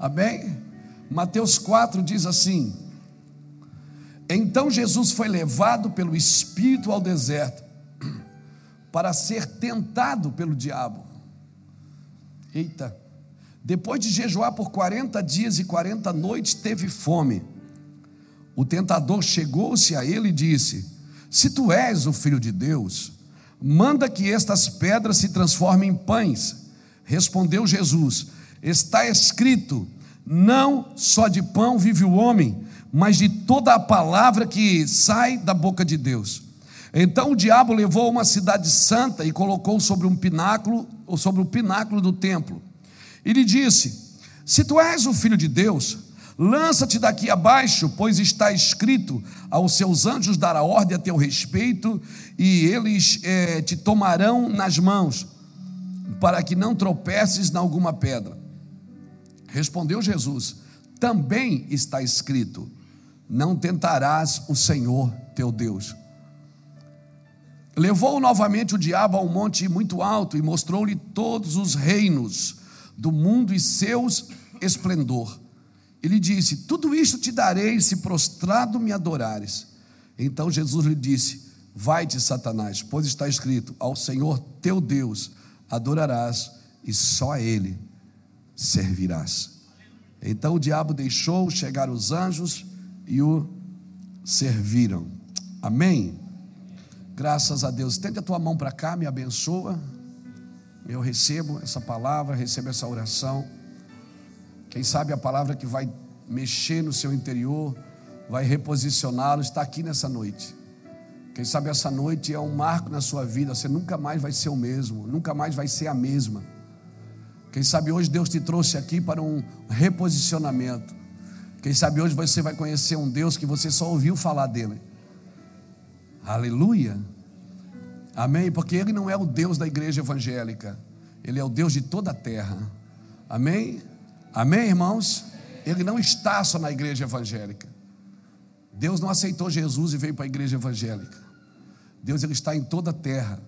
Amém? Mateus 4 diz assim: Então Jesus foi levado pelo Espírito ao deserto para ser tentado pelo diabo. Eita! Depois de jejuar por 40 dias e 40 noites, teve fome. O tentador chegou-se a ele e disse: Se tu és o filho de Deus, manda que estas pedras se transformem em pães. Respondeu Jesus: Está escrito: Não só de pão vive o homem, mas de toda a palavra que sai da boca de Deus. Então o diabo levou uma cidade santa e colocou sobre um pináculo, ou sobre o pináculo do templo. E lhe disse: Se tu és o filho de Deus, lança-te daqui abaixo, pois está escrito: aos seus anjos dará ordem a teu respeito, e eles é, te tomarão nas mãos, para que não tropeces em alguma pedra. Respondeu Jesus: Também está escrito: Não tentarás o Senhor teu Deus. Levou novamente o diabo a um monte muito alto e mostrou-lhe todos os reinos do mundo e seus esplendor. Ele disse: Tudo isto te darei se prostrado me adorares. Então Jesus lhe disse: Vai-te, Satanás, pois está escrito: Ao Senhor teu Deus adorarás e só a Ele servirás. Então o diabo deixou chegar os anjos e o serviram. Amém? Graças a Deus. Tende a tua mão para cá, me abençoa. Eu recebo essa palavra, recebo essa oração. Quem sabe a palavra que vai mexer no seu interior, vai reposicioná-lo, está aqui nessa noite. Quem sabe essa noite é um marco na sua vida, você nunca mais vai ser o mesmo, nunca mais vai ser a mesma. Quem sabe hoje Deus te trouxe aqui para um reposicionamento. Quem sabe hoje você vai conhecer um Deus que você só ouviu falar dele. Aleluia. Amém? Porque Ele não é o Deus da igreja evangélica, Ele é o Deus de toda a terra. Amém? Amém, irmãos? Ele não está só na igreja evangélica. Deus não aceitou Jesus e veio para a igreja evangélica. Deus ele está em toda a terra.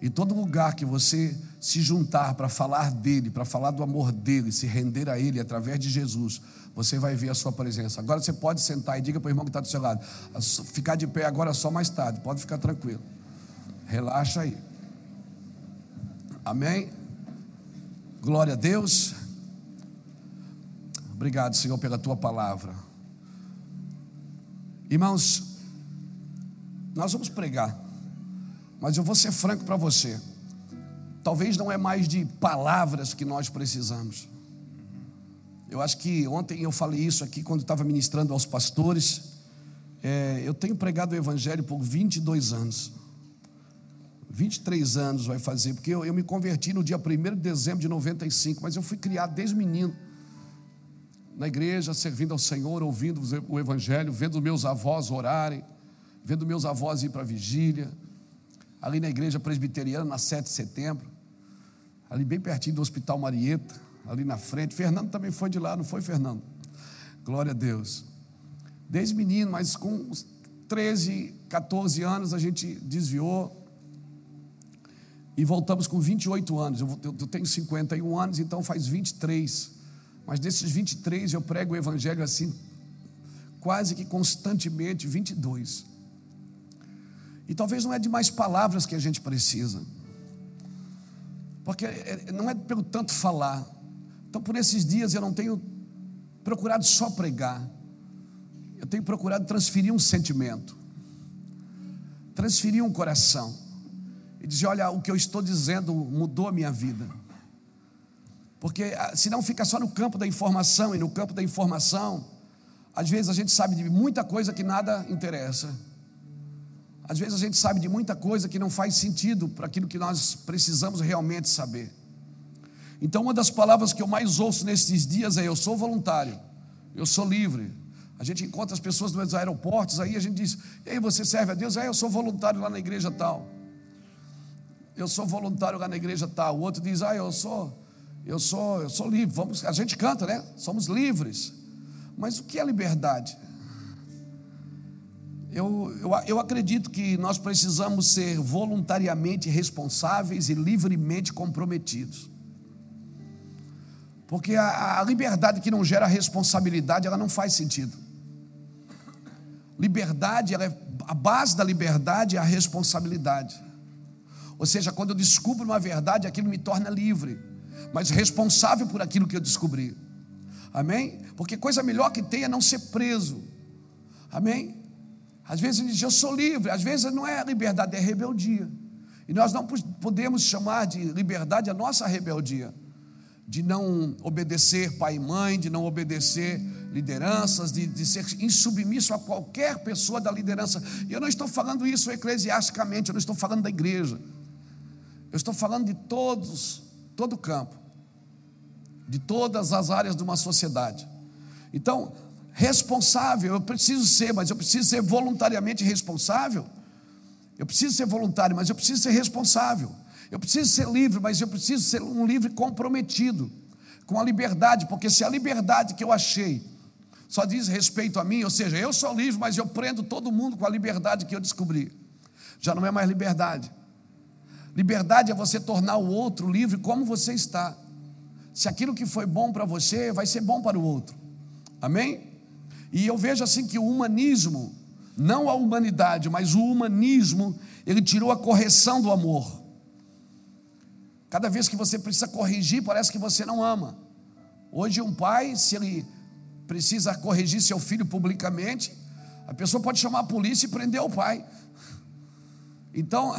Em todo lugar que você se juntar para falar dele, para falar do amor dele, se render a ele através de Jesus, você vai ver a sua presença. Agora você pode sentar e diga para o irmão que está do seu lado: ficar de pé agora só mais tarde, pode ficar tranquilo. Relaxa aí. Amém? Glória a Deus. Obrigado, Senhor, pela tua palavra. Irmãos, nós vamos pregar, mas eu vou ser franco para você. Talvez não é mais de palavras que nós precisamos. Eu acho que ontem eu falei isso aqui quando estava ministrando aos pastores. É, eu tenho pregado o Evangelho por 22 anos. 23 anos vai fazer, porque eu, eu me converti no dia 1 de dezembro de 95, mas eu fui criado desde menino na igreja, servindo ao Senhor, ouvindo o Evangelho, vendo meus avós orarem, vendo meus avós ir para a vigília, ali na igreja presbiteriana, na 7 de setembro, ali bem pertinho do Hospital Marieta ali na frente. Fernando também foi de lá, não foi, Fernando? Glória a Deus. Desde menino, mas com 13, 14 anos a gente desviou e voltamos com 28 anos. Eu, tenho 51 anos, então faz 23. Mas desses 23 eu prego o evangelho assim, quase que constantemente, 22. E talvez não é de mais palavras que a gente precisa. Porque é, não é pelo tanto falar, então, por esses dias eu não tenho procurado só pregar, eu tenho procurado transferir um sentimento, transferir um coração, e dizer: olha, o que eu estou dizendo mudou a minha vida. Porque ah, senão fica só no campo da informação, e no campo da informação, às vezes a gente sabe de muita coisa que nada interessa. Às vezes a gente sabe de muita coisa que não faz sentido para aquilo que nós precisamos realmente saber. Então, uma das palavras que eu mais ouço nesses dias é: eu sou voluntário, eu sou livre. A gente encontra as pessoas nos aeroportos, aí a gente diz: Ei, você serve a Deus? É, eu sou voluntário lá na igreja tal. Eu sou voluntário lá na igreja tal. O outro diz: Ah, eu sou, eu sou, eu sou livre. Vamos, a gente canta, né? Somos livres. Mas o que é liberdade? Eu, eu, eu acredito que nós precisamos ser voluntariamente responsáveis e livremente comprometidos. Porque a, a liberdade que não gera responsabilidade, ela não faz sentido. Liberdade, ela é, a base da liberdade é a responsabilidade. Ou seja, quando eu descubro uma verdade, aquilo me torna livre, mas responsável por aquilo que eu descobri. Amém? Porque coisa melhor que tem é não ser preso. Amém? Às vezes ele diz, eu sou livre, às vezes não é liberdade, é rebeldia. E nós não podemos chamar de liberdade a nossa rebeldia, de não obedecer pai e mãe, de não obedecer lideranças, de, de ser insubmisso a qualquer pessoa da liderança. E eu não estou falando isso eclesiasticamente, eu não estou falando da igreja. Eu estou falando de todos, todo o campo, de todas as áreas de uma sociedade. Então, responsável, eu preciso ser, mas eu preciso ser voluntariamente responsável. Eu preciso ser voluntário, mas eu preciso ser responsável. Eu preciso ser livre, mas eu preciso ser um livre comprometido com a liberdade, porque se a liberdade que eu achei só diz respeito a mim, ou seja, eu sou livre, mas eu prendo todo mundo com a liberdade que eu descobri, já não é mais liberdade. Liberdade é você tornar o outro livre como você está. Se aquilo que foi bom para você vai ser bom para o outro. Amém? E eu vejo assim que o humanismo, não a humanidade, mas o humanismo, ele tirou a correção do amor. Cada vez que você precisa corrigir, parece que você não ama. Hoje, um pai, se ele precisa corrigir seu filho publicamente, a pessoa pode chamar a polícia e prender o pai. Então,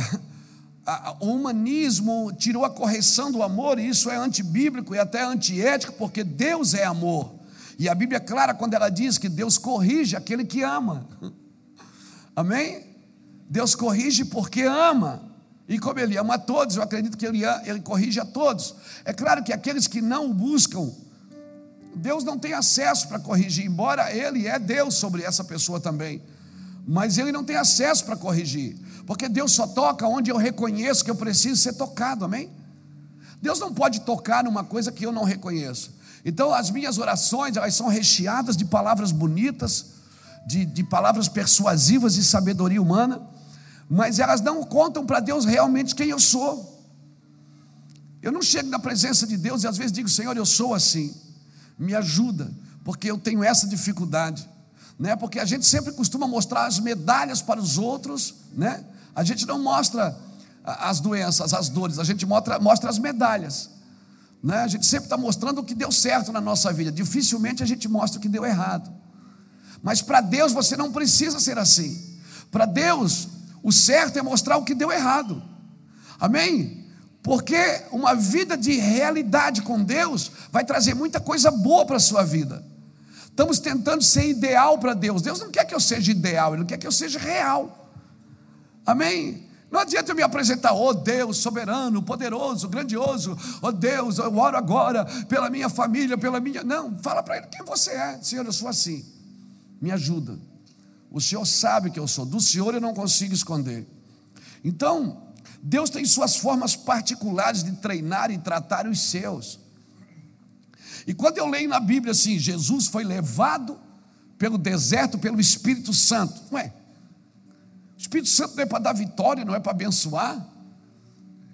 o humanismo tirou a correção do amor, e isso é antibíblico e até antiético, porque Deus é amor. E a Bíblia é clara quando ela diz que Deus corrige aquele que ama. Amém? Deus corrige porque ama. E como Ele ama a todos, eu acredito que Ele, ele corrige a todos. É claro que aqueles que não o buscam, Deus não tem acesso para corrigir, embora Ele é Deus sobre essa pessoa também. Mas Ele não tem acesso para corrigir, porque Deus só toca onde eu reconheço que eu preciso ser tocado, amém? Deus não pode tocar numa coisa que eu não reconheço. Então, as minhas orações, elas são recheadas de palavras bonitas, de, de palavras persuasivas e sabedoria humana, mas elas não contam para Deus realmente quem eu sou. Eu não chego na presença de Deus e às vezes digo, Senhor, eu sou assim, me ajuda, porque eu tenho essa dificuldade, né? Porque a gente sempre costuma mostrar as medalhas para os outros, né? A gente não mostra as doenças, as dores, a gente mostra, mostra as medalhas. Né? A gente sempre está mostrando o que deu certo na nossa vida, dificilmente a gente mostra o que deu errado. Mas para Deus você não precisa ser assim. Para Deus, o certo é mostrar o que deu errado. Amém? Porque uma vida de realidade com Deus vai trazer muita coisa boa para a sua vida. Estamos tentando ser ideal para Deus. Deus não quer que eu seja ideal, Ele não quer que eu seja real. Amém? Não adianta eu me apresentar, oh Deus soberano, poderoso, grandioso, oh Deus, eu oro agora pela minha família, pela minha. Não, fala para ele quem você é. Senhor, eu sou assim. Me ajuda. O Senhor sabe que eu sou. Do Senhor eu não consigo esconder. Então, Deus tem suas formas particulares de treinar e tratar os seus. E quando eu leio na Bíblia assim, Jesus foi levado pelo deserto pelo Espírito Santo. Ué, Espírito Santo não é para dar vitória, não é para abençoar.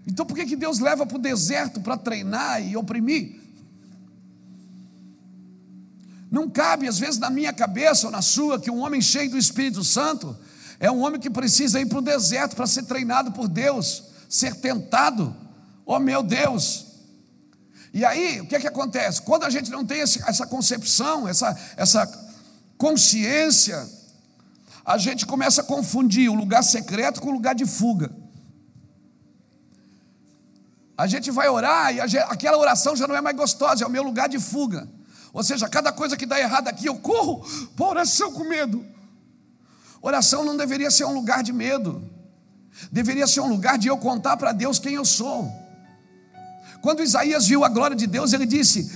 Então por que, que Deus leva para o deserto para treinar e oprimir? Não cabe, às vezes, na minha cabeça ou na sua, que um homem cheio do Espírito Santo é um homem que precisa ir para o deserto para ser treinado por Deus, ser tentado. Oh meu Deus! E aí, o que, é que acontece? Quando a gente não tem essa concepção, essa, essa consciência a gente começa a confundir o lugar secreto com o lugar de fuga. A gente vai orar e gente, aquela oração já não é mais gostosa, é o meu lugar de fuga. Ou seja, cada coisa que dá errado aqui, eu corro para oração com medo. Oração não deveria ser um lugar de medo, deveria ser um lugar de eu contar para Deus quem eu sou. Quando Isaías viu a glória de Deus, ele disse: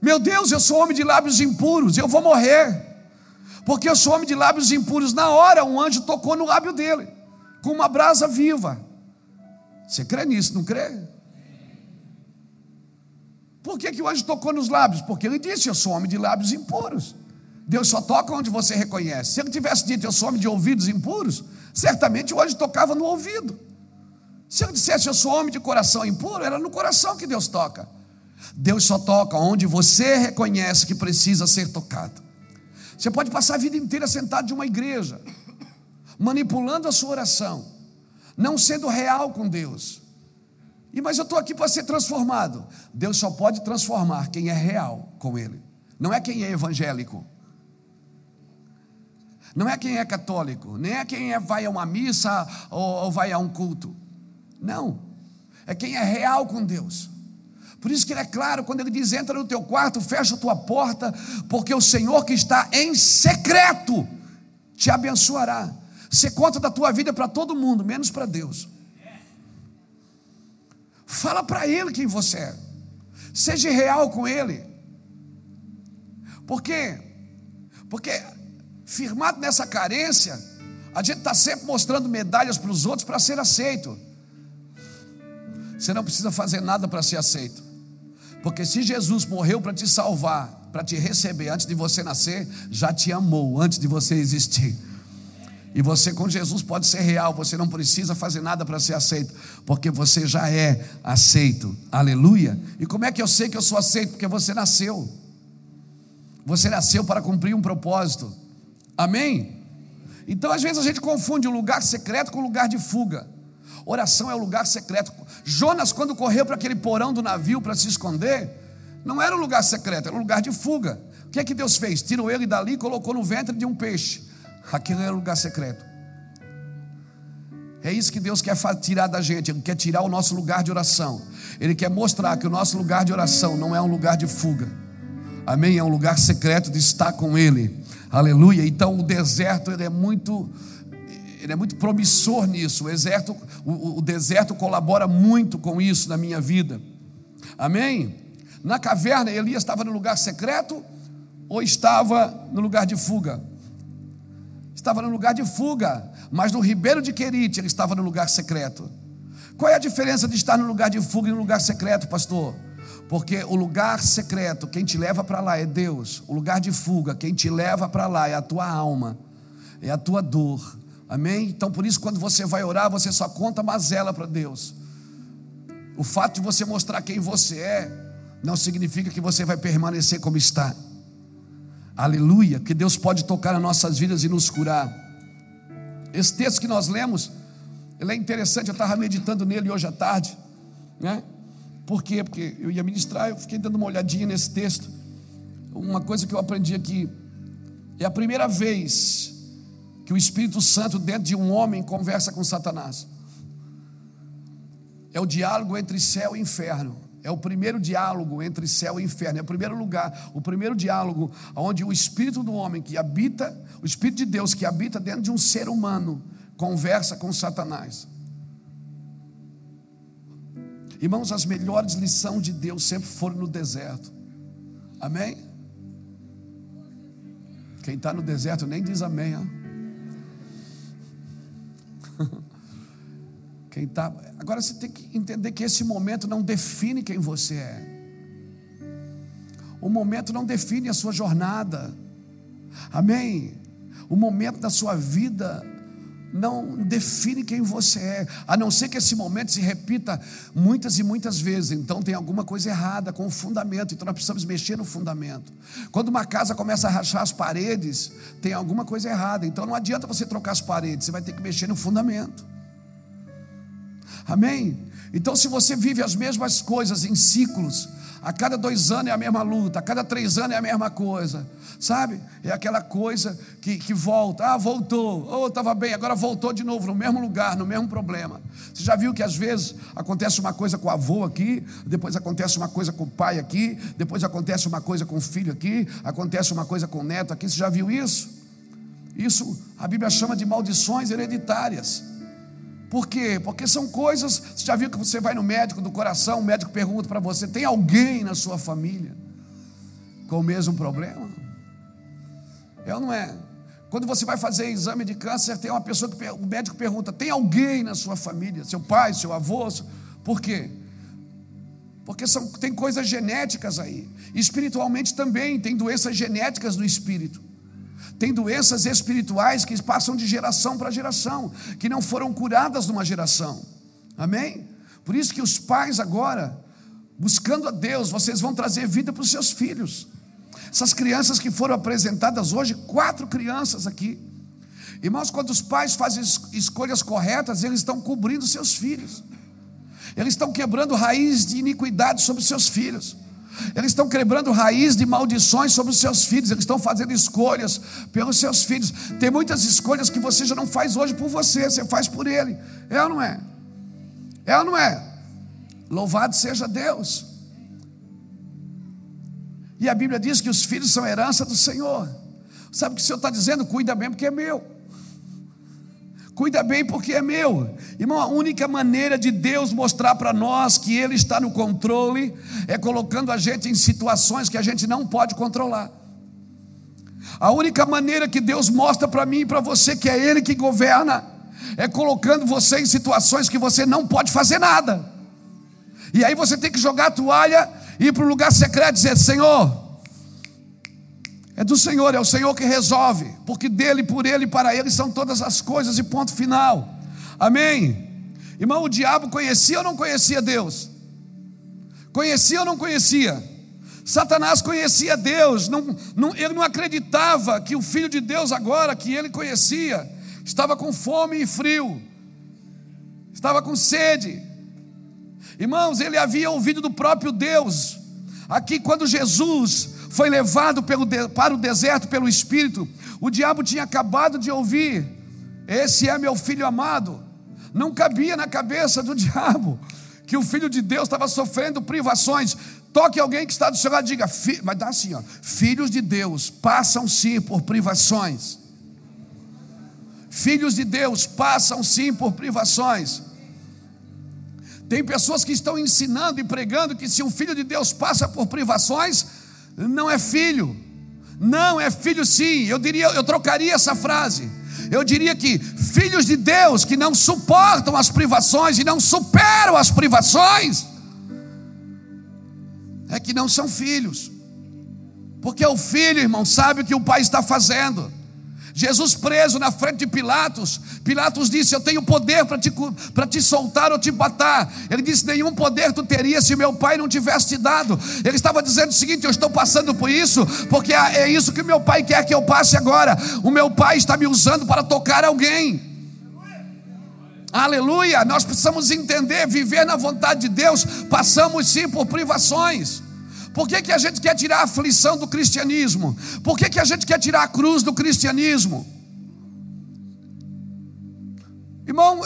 Meu Deus, eu sou homem de lábios impuros, eu vou morrer porque eu sou homem de lábios impuros. Na hora, um anjo tocou no lábio dele, com uma brasa viva. Você crê nisso, não crê? Por que, que o anjo tocou nos lábios? Porque ele disse: Eu sou homem de lábios impuros. Deus só toca onde você reconhece. Se ele tivesse dito: Eu sou homem de ouvidos impuros, certamente o anjo tocava no ouvido. Se ele dissesse: Eu sou homem de coração impuro, era no coração que Deus toca. Deus só toca onde você reconhece que precisa ser tocado. Você pode passar a vida inteira sentado de uma igreja, manipulando a sua oração, não sendo real com Deus. E mas eu estou aqui para ser transformado. Deus só pode transformar quem é real com Ele. Não é quem é evangélico. Não é quem é católico, nem é quem é, vai a uma missa ou, ou vai a um culto. Não. É quem é real com Deus. Por isso que ele é claro quando ele diz: entra no teu quarto, fecha a tua porta, porque o Senhor que está em secreto te abençoará. Você conta da tua vida para todo mundo, menos para Deus. Fala para Ele quem você é. Seja real com Ele. Por quê? Porque firmado nessa carência, a gente está sempre mostrando medalhas para os outros para ser aceito. Você não precisa fazer nada para ser aceito. Porque se Jesus morreu para te salvar, para te receber antes de você nascer, já te amou antes de você existir. E você com Jesus pode ser real, você não precisa fazer nada para ser aceito, porque você já é aceito. Aleluia. E como é que eu sei que eu sou aceito? Porque você nasceu. Você nasceu para cumprir um propósito. Amém? Então, às vezes, a gente confunde o lugar secreto com o lugar de fuga. Oração é o lugar secreto. Jonas, quando correu para aquele porão do navio para se esconder, não era um lugar secreto, era um lugar de fuga. O que é que Deus fez? Tirou ele dali e colocou no ventre de um peixe. Aquilo era um lugar secreto. É isso que Deus quer tirar da gente, Ele quer tirar o nosso lugar de oração. Ele quer mostrar que o nosso lugar de oração não é um lugar de fuga. Amém? É um lugar secreto de estar com Ele. Aleluia. Então o deserto ele é muito ele é muito promissor nisso. O deserto, o, o deserto colabora muito com isso na minha vida. Amém? Na caverna, Elias estava no lugar secreto ou estava no lugar de fuga? Estava no lugar de fuga, mas no ribeiro de Querite ele estava no lugar secreto. Qual é a diferença de estar no lugar de fuga e no lugar secreto, pastor? Porque o lugar secreto, quem te leva para lá é Deus. O lugar de fuga, quem te leva para lá é a tua alma, é a tua dor. Amém? Então por isso, quando você vai orar, você só conta mazela para Deus. O fato de você mostrar quem você é, não significa que você vai permanecer como está. Aleluia, que Deus pode tocar nas nossas vidas e nos curar. Esse texto que nós lemos, ele é interessante, eu estava meditando nele hoje à tarde, né? Por quê? Porque eu ia ministrar, eu fiquei dando uma olhadinha nesse texto. Uma coisa que eu aprendi aqui, é a primeira vez que o Espírito Santo, dentro de um homem, conversa com Satanás. É o diálogo entre céu e inferno. É o primeiro diálogo entre céu e inferno. É o primeiro lugar, o primeiro diálogo onde o espírito do homem que habita, o espírito de Deus que habita dentro de um ser humano, conversa com Satanás. Irmãos, as melhores lições de Deus sempre foram no deserto. Amém? Quem está no deserto nem diz amém. Hein? Quem tá, agora você tem que entender que esse momento não define quem você é. O momento não define a sua jornada. Amém? O momento da sua vida não define quem você é, a não ser que esse momento se repita muitas e muitas vezes. Então tem alguma coisa errada com o fundamento, então nós precisamos mexer no fundamento. Quando uma casa começa a rachar as paredes, tem alguma coisa errada. Então não adianta você trocar as paredes, você vai ter que mexer no fundamento. Amém? Então, se você vive as mesmas coisas em ciclos, a cada dois anos é a mesma luta, a cada três anos é a mesma coisa, sabe? É aquela coisa que, que volta, ah, voltou, oh, estava bem, agora voltou de novo, no mesmo lugar, no mesmo problema. Você já viu que às vezes acontece uma coisa com o avô aqui, depois acontece uma coisa com o pai aqui, depois acontece uma coisa com o filho aqui, acontece uma coisa com o neto aqui, você já viu isso? Isso a Bíblia chama de maldições hereditárias. Por quê? Porque são coisas. Você já viu que você vai no médico do coração, o médico pergunta para você: tem alguém na sua família com o mesmo problema? É ou não é? Quando você vai fazer exame de câncer, tem uma pessoa que o médico pergunta: tem alguém na sua família? Seu pai, seu avô? Por quê? Porque são, tem coisas genéticas aí. Espiritualmente também, tem doenças genéticas no espírito. Tem doenças espirituais que passam de geração para geração, que não foram curadas numa geração. Amém? Por isso que os pais agora, buscando a Deus, vocês vão trazer vida para os seus filhos. Essas crianças que foram apresentadas hoje, quatro crianças aqui. Irmãos, quando os pais fazem escolhas corretas, eles estão cobrindo seus filhos. Eles estão quebrando raiz de iniquidade sobre seus filhos. Eles estão quebrando raiz de maldições sobre os seus filhos. Eles estão fazendo escolhas pelos seus filhos. Tem muitas escolhas que você já não faz hoje por você, você faz por ele. É ou não é? É ou não é? Louvado seja Deus. E a Bíblia diz que os filhos são herança do Senhor. Sabe o que o Senhor está dizendo? Cuida bem porque é meu. Cuida bem porque é meu. Irmão, a única maneira de Deus mostrar para nós que Ele está no controle é colocando a gente em situações que a gente não pode controlar. A única maneira que Deus mostra para mim e para você que é Ele que governa é colocando você em situações que você não pode fazer nada. E aí você tem que jogar a toalha e ir para o lugar secreto e dizer: Senhor, é do Senhor, é o Senhor que resolve, porque dele, por ele e para ele são todas as coisas e ponto final. Amém? Irmão, o diabo conhecia ou não conhecia Deus? Conhecia ou não conhecia? Satanás conhecia Deus, não, não, ele não acreditava que o Filho de Deus, agora que ele conhecia, estava com fome e frio, estava com sede. Irmãos, ele havia ouvido do próprio Deus. Aqui, quando Jesus foi levado pelo, para o deserto pelo Espírito, o diabo tinha acabado de ouvir: Esse é meu filho amado. Não cabia na cabeça do diabo que o filho de Deus estava sofrendo privações. Toque alguém que está do seu lado e diga, mas dá assim, ó, filhos de Deus passam sim por privações. Filhos de Deus passam sim por privações. Tem pessoas que estão ensinando e pregando que se um filho de Deus passa por privações, não é filho. Não é filho sim. Eu diria, eu trocaria essa frase. Eu diria que filhos de Deus que não suportam as privações e não superam as privações é que não são filhos. Porque o filho, irmão, sabe o que o pai está fazendo. Jesus preso na frente de Pilatos, Pilatos disse: Eu tenho poder para te, te soltar ou te matar. Ele disse: Nenhum poder tu teria se meu pai não tivesse te dado. Ele estava dizendo o seguinte: Eu estou passando por isso, porque é, é isso que meu pai quer que eu passe agora. O meu pai está me usando para tocar alguém. Aleluia! Nós precisamos entender, viver na vontade de Deus, passamos sim por privações. Por que, que a gente quer tirar a aflição do cristianismo? Por que, que a gente quer tirar a cruz do cristianismo? Irmão,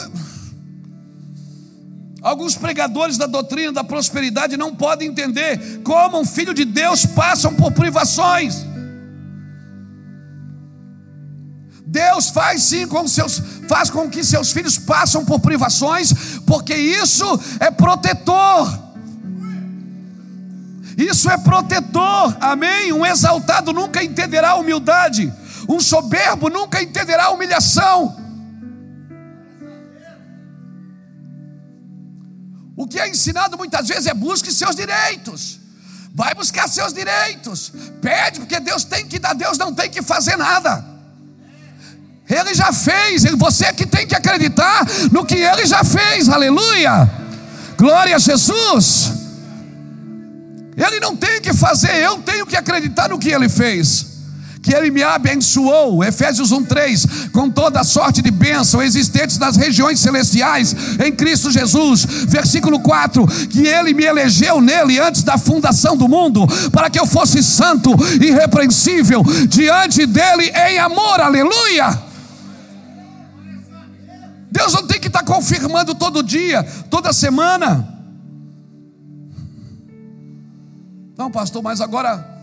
alguns pregadores da doutrina da prosperidade não podem entender como um filho de Deus passa por privações. Deus faz sim com seus, faz com que seus filhos passem por privações, porque isso é protetor. Isso é protetor, amém? Um exaltado nunca entenderá a humildade, um soberbo nunca entenderá a humilhação. O que é ensinado muitas vezes é busque seus direitos. Vai buscar seus direitos. Pede, porque Deus tem que dar, Deus não tem que fazer nada. Ele já fez, você é que tem que acreditar no que ele já fez, aleluia. Glória a Jesus. Ele não tem que fazer, eu tenho que acreditar no que ele fez. Que ele me abençoou, Efésios 1:3, com toda a sorte de bênção existentes nas regiões celestiais em Cristo Jesus. Versículo 4, que ele me elegeu nele antes da fundação do mundo, para que eu fosse santo e irrepreensível diante dele em amor. Aleluia! Deus não tem que estar confirmando todo dia, toda semana. Não, pastor, mas agora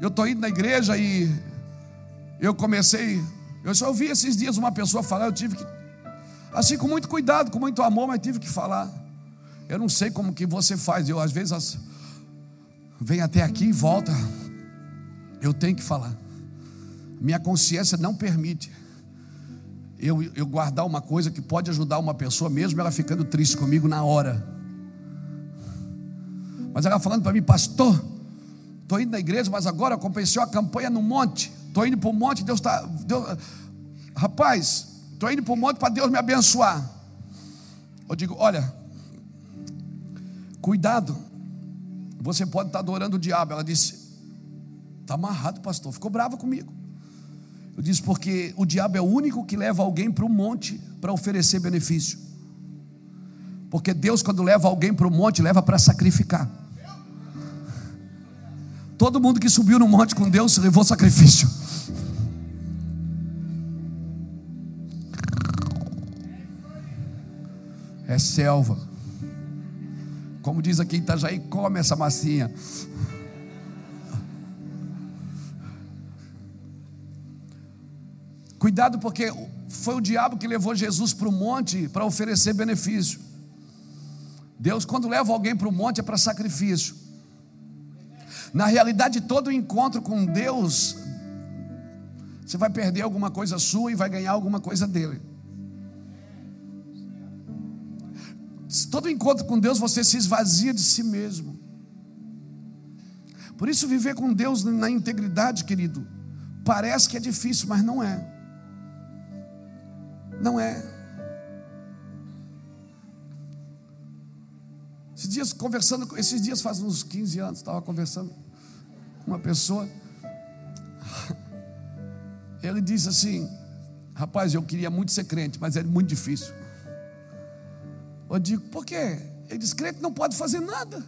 eu estou indo na igreja e eu comecei. Eu só ouvi esses dias uma pessoa falar, eu tive que, assim com muito cuidado, com muito amor, mas tive que falar. Eu não sei como que você faz, eu às vezes as, vem até aqui e volta. Eu tenho que falar. Minha consciência não permite eu, eu guardar uma coisa que pode ajudar uma pessoa, mesmo ela ficando triste comigo na hora. Mas ela falando para mim, pastor, estou indo na igreja, mas agora compensou a campanha no monte. Estou indo para o monte, Deus está. Deus, rapaz, estou indo para o monte para Deus me abençoar. Eu digo, olha, cuidado, Você pode estar adorando o diabo. Ela disse: Está amarrado, pastor. Ficou brava comigo. Eu disse: Porque o diabo é o único que leva alguém para o monte para oferecer benefício. Porque Deus, quando leva alguém para o monte, leva para sacrificar. Todo mundo que subiu no monte com Deus levou sacrifício. É selva. Como diz aqui em Itajaí, come essa massinha. Cuidado, porque foi o diabo que levou Jesus para o monte para oferecer benefício. Deus, quando leva alguém para o monte, é para sacrifício. Na realidade, todo encontro com Deus, você vai perder alguma coisa sua e vai ganhar alguma coisa dele. Todo encontro com Deus, você se esvazia de si mesmo. Por isso, viver com Deus na integridade, querido, parece que é difícil, mas não é. Não é. Esses dias conversando, esses dias faz uns 15 anos, estava conversando uma pessoa. Ele disse assim: Rapaz, eu queria muito ser crente, mas é muito difícil. Eu digo, por quê? Ele diz: crente não pode fazer nada.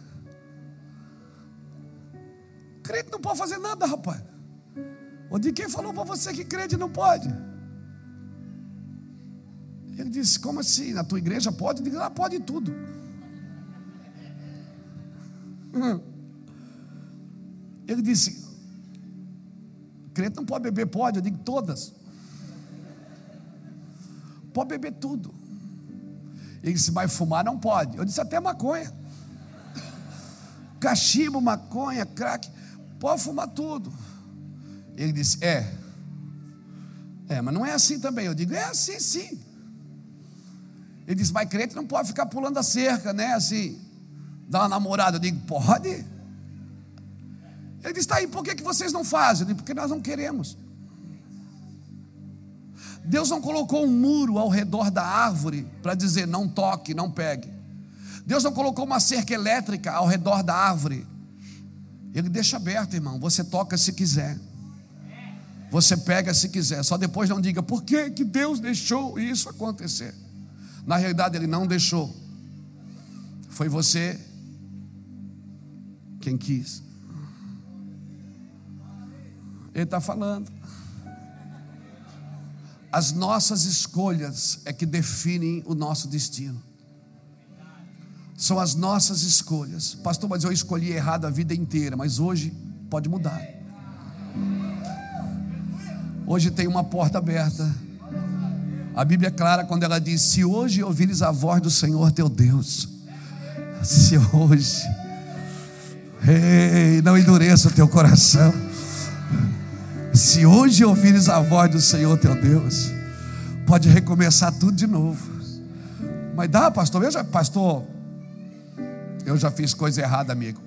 Crente não pode fazer nada, rapaz. Eu digo, quem falou para você que crente não pode? Ele disse: Como assim? Na tua igreja pode? Eu digo: Lá pode tudo. Ele disse: crente não pode beber, pode. Eu digo: todas. Pode beber tudo. Ele disse: mas fumar não pode. Eu disse: até maconha. Cachimbo, maconha, crack. Pode fumar tudo. Ele disse: é. É, mas não é assim também. Eu digo: é assim sim. Ele disse: mas crente não pode ficar pulando a cerca, né? Assim dar uma namorada? Eu digo, pode. Ele disse, tá aí, por que, que vocês não fazem? Porque nós não queremos. Deus não colocou um muro ao redor da árvore para dizer não toque, não pegue. Deus não colocou uma cerca elétrica ao redor da árvore. Ele deixa aberto, irmão. Você toca se quiser. Você pega se quiser. Só depois não diga por que, que Deus deixou isso acontecer. Na realidade, Ele não deixou. Foi você quem quis. Ele está falando. As nossas escolhas é que definem o nosso destino. São as nossas escolhas. Pastor, mas eu escolhi errado a vida inteira, mas hoje pode mudar. Hoje tem uma porta aberta. A Bíblia é clara quando ela diz: Se hoje ouvires a voz do Senhor teu Deus, se hoje Ei, não endureça o teu coração. Se hoje ouvires a voz do Senhor teu Deus, pode recomeçar tudo de novo. Mas dá, pastor, eu já, pastor, eu já fiz coisa errada, amigo.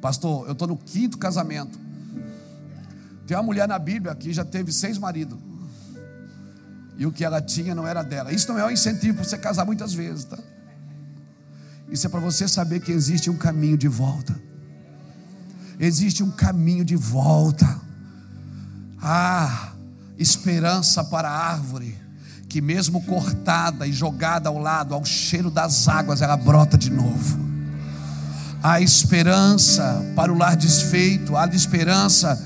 Pastor, eu estou no quinto casamento. Tem uma mulher na Bíblia que já teve seis maridos. E o que ela tinha não era dela. Isso não é um incentivo para você casar muitas vezes, tá? Isso é para você saber que existe um caminho de volta. Existe um caminho de volta. Ah, esperança para a árvore, que mesmo cortada e jogada ao lado, ao cheiro das águas, ela brota de novo. Há esperança para o lar desfeito, há esperança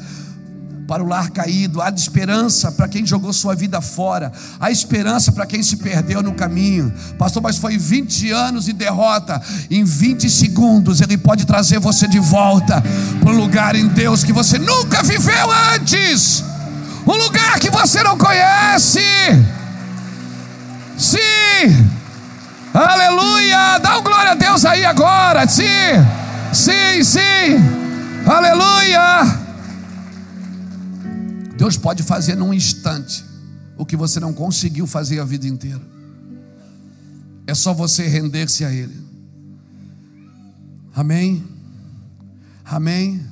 para o lar caído, há esperança para quem jogou sua vida fora, há esperança para quem se perdeu no caminho. Pastor, mas foi 20 anos de derrota, em 20 segundos Ele pode trazer você de volta para o lugar em Deus que você nunca viveu antes, um lugar que você não conhece. Sim, aleluia, dá um glória a Deus aí agora, sim, sim, sim, aleluia. Deus pode fazer num instante o que você não conseguiu fazer a vida inteira. É só você render-se a Ele. Amém? Amém?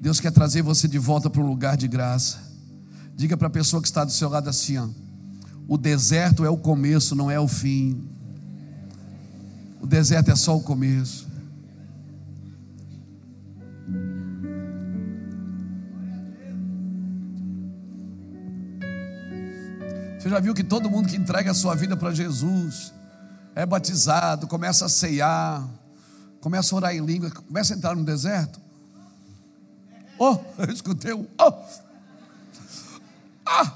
Deus quer trazer você de volta para um lugar de graça. Diga para a pessoa que está do seu lado assim: ó, o deserto é o começo, não é o fim. O deserto é só o começo. Você já viu que todo mundo que entrega a sua vida para Jesus é batizado, começa a ceiar, começa a orar em língua, começa a entrar no deserto? Oh, eu escutei um oh. Ah!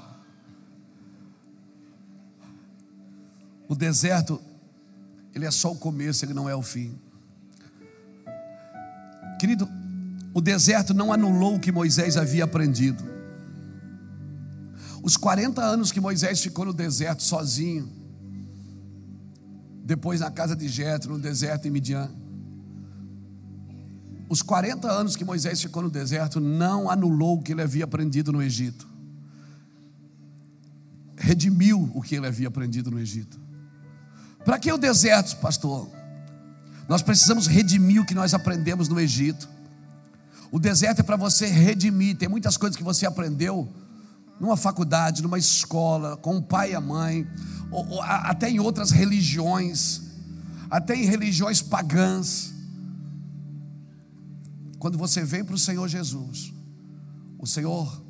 O deserto, ele é só o começo, ele não é o fim. Querido, o deserto não anulou o que Moisés havia aprendido. Os 40 anos que Moisés ficou no deserto sozinho, depois na casa de Jetro, no deserto em Midian. Os 40 anos que Moisés ficou no deserto não anulou o que ele havia aprendido no Egito. Redimiu o que ele havia aprendido no Egito. Para que o deserto, pastor? Nós precisamos redimir o que nós aprendemos no Egito. O deserto é para você redimir. Tem muitas coisas que você aprendeu numa faculdade, numa escola, com o pai e a mãe, ou, ou, até em outras religiões, até em religiões pagãs. Quando você vem para o Senhor Jesus, o Senhor,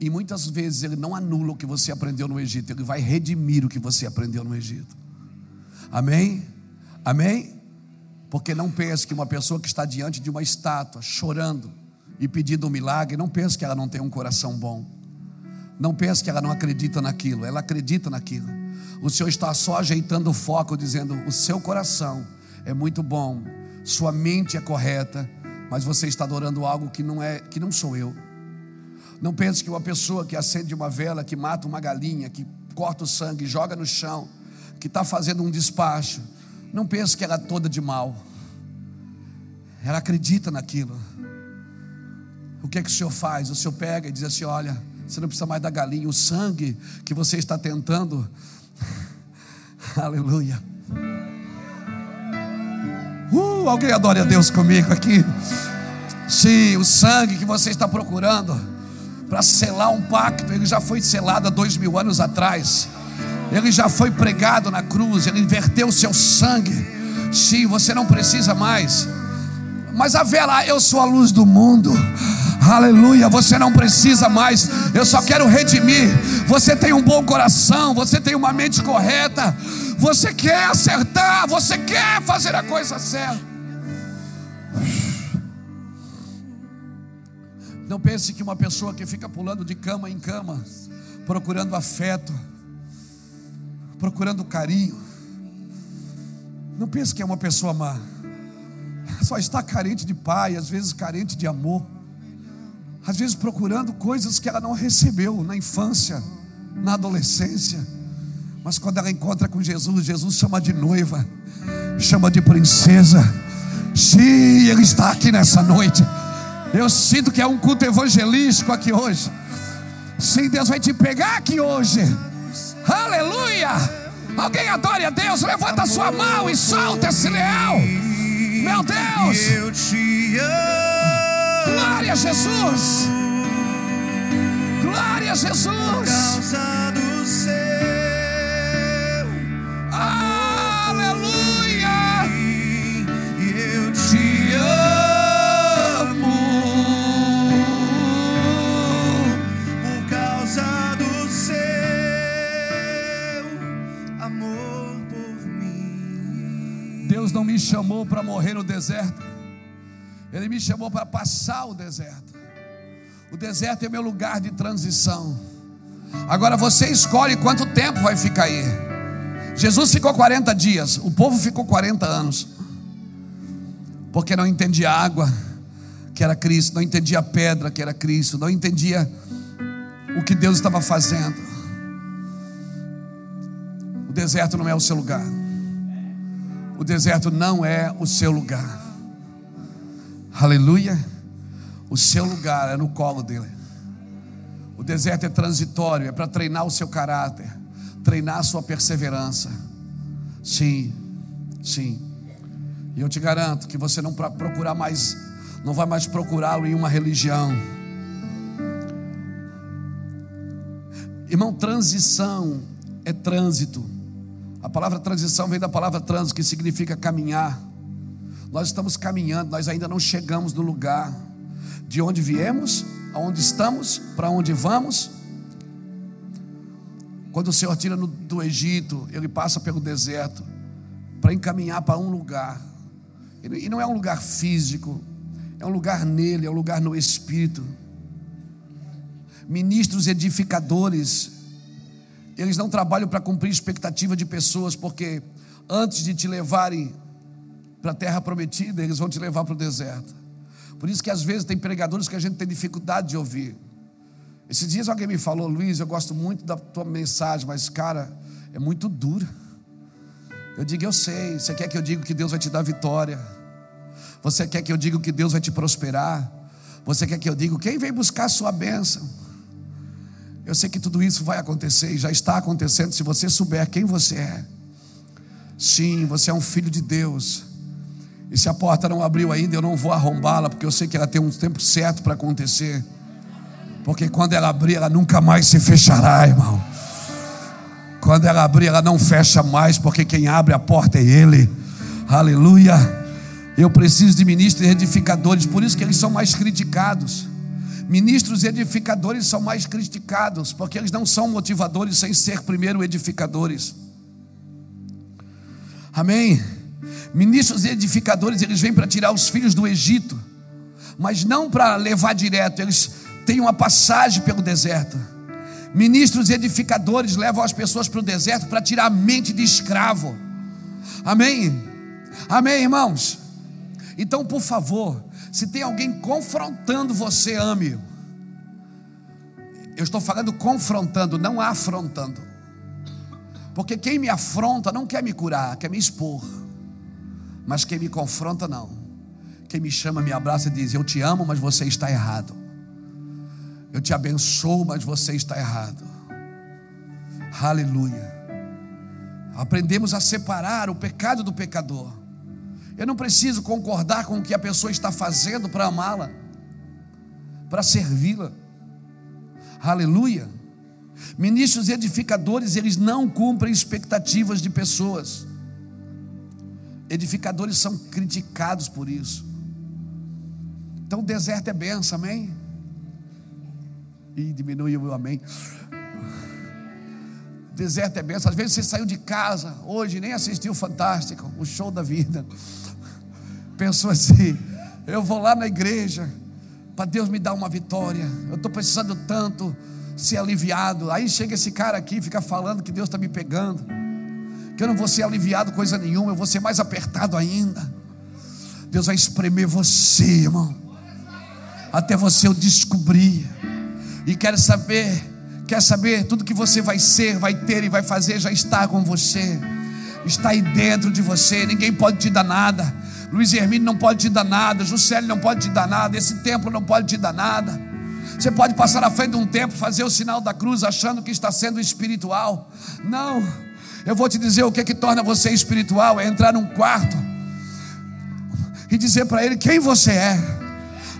e muitas vezes Ele não anula o que você aprendeu no Egito, Ele vai redimir o que você aprendeu no Egito. Amém? Amém? Porque não pense que uma pessoa que está diante de uma estátua, chorando e pedindo um milagre, não pense que ela não tem um coração bom. Não pense que ela não acredita naquilo, ela acredita naquilo. O Senhor está só ajeitando o foco, dizendo: o seu coração é muito bom, sua mente é correta, mas você está adorando algo que não é, que não sou eu. Não pense que uma pessoa que acende uma vela, que mata uma galinha, que corta o sangue, joga no chão, que está fazendo um despacho, não pense que ela é toda de mal. Ela acredita naquilo. O que é que o Senhor faz? O Senhor pega e diz assim: Olha, você não precisa mais da galinha, o sangue que você está tentando. Aleluia. Uh, alguém adore a Deus comigo aqui. Sim, o sangue que você está procurando para selar um pacto, ele já foi selado há dois mil anos atrás. Ele já foi pregado na cruz, ele inverteu o seu sangue. Sim, você não precisa mais. Mas a vela, eu sou a luz do mundo. Aleluia, você não precisa mais. Eu só quero redimir. Você tem um bom coração, você tem uma mente correta. Você quer acertar, você quer fazer a coisa certa. Não pense que uma pessoa que fica pulando de cama em cama, procurando afeto, procurando carinho. Não pense que é uma pessoa má. Só está carente de pai, às vezes carente de amor. Às vezes procurando coisas que ela não recebeu na infância, na adolescência. Mas quando ela encontra com Jesus, Jesus chama de noiva, chama de princesa. Sim, Ele está aqui nessa noite. Eu sinto que é um culto evangelístico aqui hoje. Sim, Deus vai te pegar aqui hoje. Aleluia! Alguém adore a Deus, levanta a sua mão e solta esse leão. Meu Deus! Eu te amo. Glória a Jesus! Glória a Jesus! Por causa do seu Aleluia! Eu te amo. Por causa do seu amor por mim. Deus não me chamou para morrer no deserto. Ele me chamou para passar o deserto. O deserto é meu lugar de transição. Agora você escolhe quanto tempo vai ficar aí. Jesus ficou 40 dias, o povo ficou 40 anos. Porque não entendia água, que era Cristo, não entendia pedra, que era Cristo, não entendia o que Deus estava fazendo. O deserto não é o seu lugar. O deserto não é o seu lugar. Aleluia. O seu lugar é no colo dele. O deserto é transitório, é para treinar o seu caráter, treinar a sua perseverança. Sim, sim. E eu te garanto que você não para procurar mais, não vai mais procurá-lo em uma religião. Irmão, transição é trânsito. A palavra transição vem da palavra trânsito, que significa caminhar. Nós estamos caminhando, nós ainda não chegamos no lugar de onde viemos, aonde estamos, para onde vamos. Quando o Senhor tira do Egito, ele passa pelo deserto para encaminhar para um lugar. E não é um lugar físico, é um lugar nele, é um lugar no espírito. Ministros edificadores, eles não trabalham para cumprir expectativa de pessoas, porque antes de te levarem para a terra prometida, eles vão te levar para o deserto. Por isso que às vezes tem pregadores que a gente tem dificuldade de ouvir. Esses dias alguém me falou, Luiz, eu gosto muito da tua mensagem, mas cara, é muito dura. Eu digo, eu sei. Você quer que eu diga que Deus vai te dar vitória? Você quer que eu diga que Deus vai te prosperar? Você quer que eu diga quem vem buscar a sua bênção? Eu sei que tudo isso vai acontecer e já está acontecendo se você souber quem você é. Sim, você é um filho de Deus. E se a porta não abriu ainda, eu não vou arrombá-la, porque eu sei que ela tem um tempo certo para acontecer. Porque quando ela abrir, ela nunca mais se fechará, irmão. Quando ela abrir, ela não fecha mais, porque quem abre a porta é Ele. Aleluia. Eu preciso de ministros edificadores, por isso que eles são mais criticados. Ministros edificadores são mais criticados, porque eles não são motivadores sem ser primeiro edificadores. Amém? Ministros edificadores, eles vêm para tirar os filhos do Egito, mas não para levar direto, eles têm uma passagem pelo deserto. Ministros edificadores levam as pessoas para o deserto para tirar a mente de escravo. Amém? Amém, irmãos? Então, por favor, se tem alguém confrontando você, ame. Eu estou falando confrontando, não afrontando. Porque quem me afronta não quer me curar, quer me expor. Mas quem me confronta, não. Quem me chama, me abraça e diz: Eu te amo, mas você está errado. Eu te abençoo, mas você está errado. Aleluia. Aprendemos a separar o pecado do pecador. Eu não preciso concordar com o que a pessoa está fazendo para amá-la, para servi-la. Aleluia. Ministros edificadores, eles não cumprem expectativas de pessoas. Edificadores são criticados por isso. Então o deserto é benção, amém? E diminuiu o amém. Deserto é benção. Às vezes você saiu de casa hoje, nem assistiu o Fantástico, o show da vida. Pensou assim: eu vou lá na igreja para Deus me dar uma vitória. Eu estou precisando tanto ser aliviado. Aí chega esse cara aqui fica falando que Deus está me pegando, que eu não vou ser aliviado coisa nenhuma, eu vou ser mais apertado ainda. Deus vai espremer você, irmão, até você o descobrir. E quer saber, quer saber, tudo que você vai ser, vai ter e vai fazer já está com você, está aí dentro de você, ninguém pode te dar nada. Luiz Hermínio não pode te dar nada, Juscelio não pode te dar nada, esse templo não pode te dar nada. Você pode passar à frente de um templo, fazer o sinal da cruz, achando que está sendo espiritual. Não, eu vou te dizer o que, é que torna você espiritual: é entrar num quarto e dizer para ele quem você é.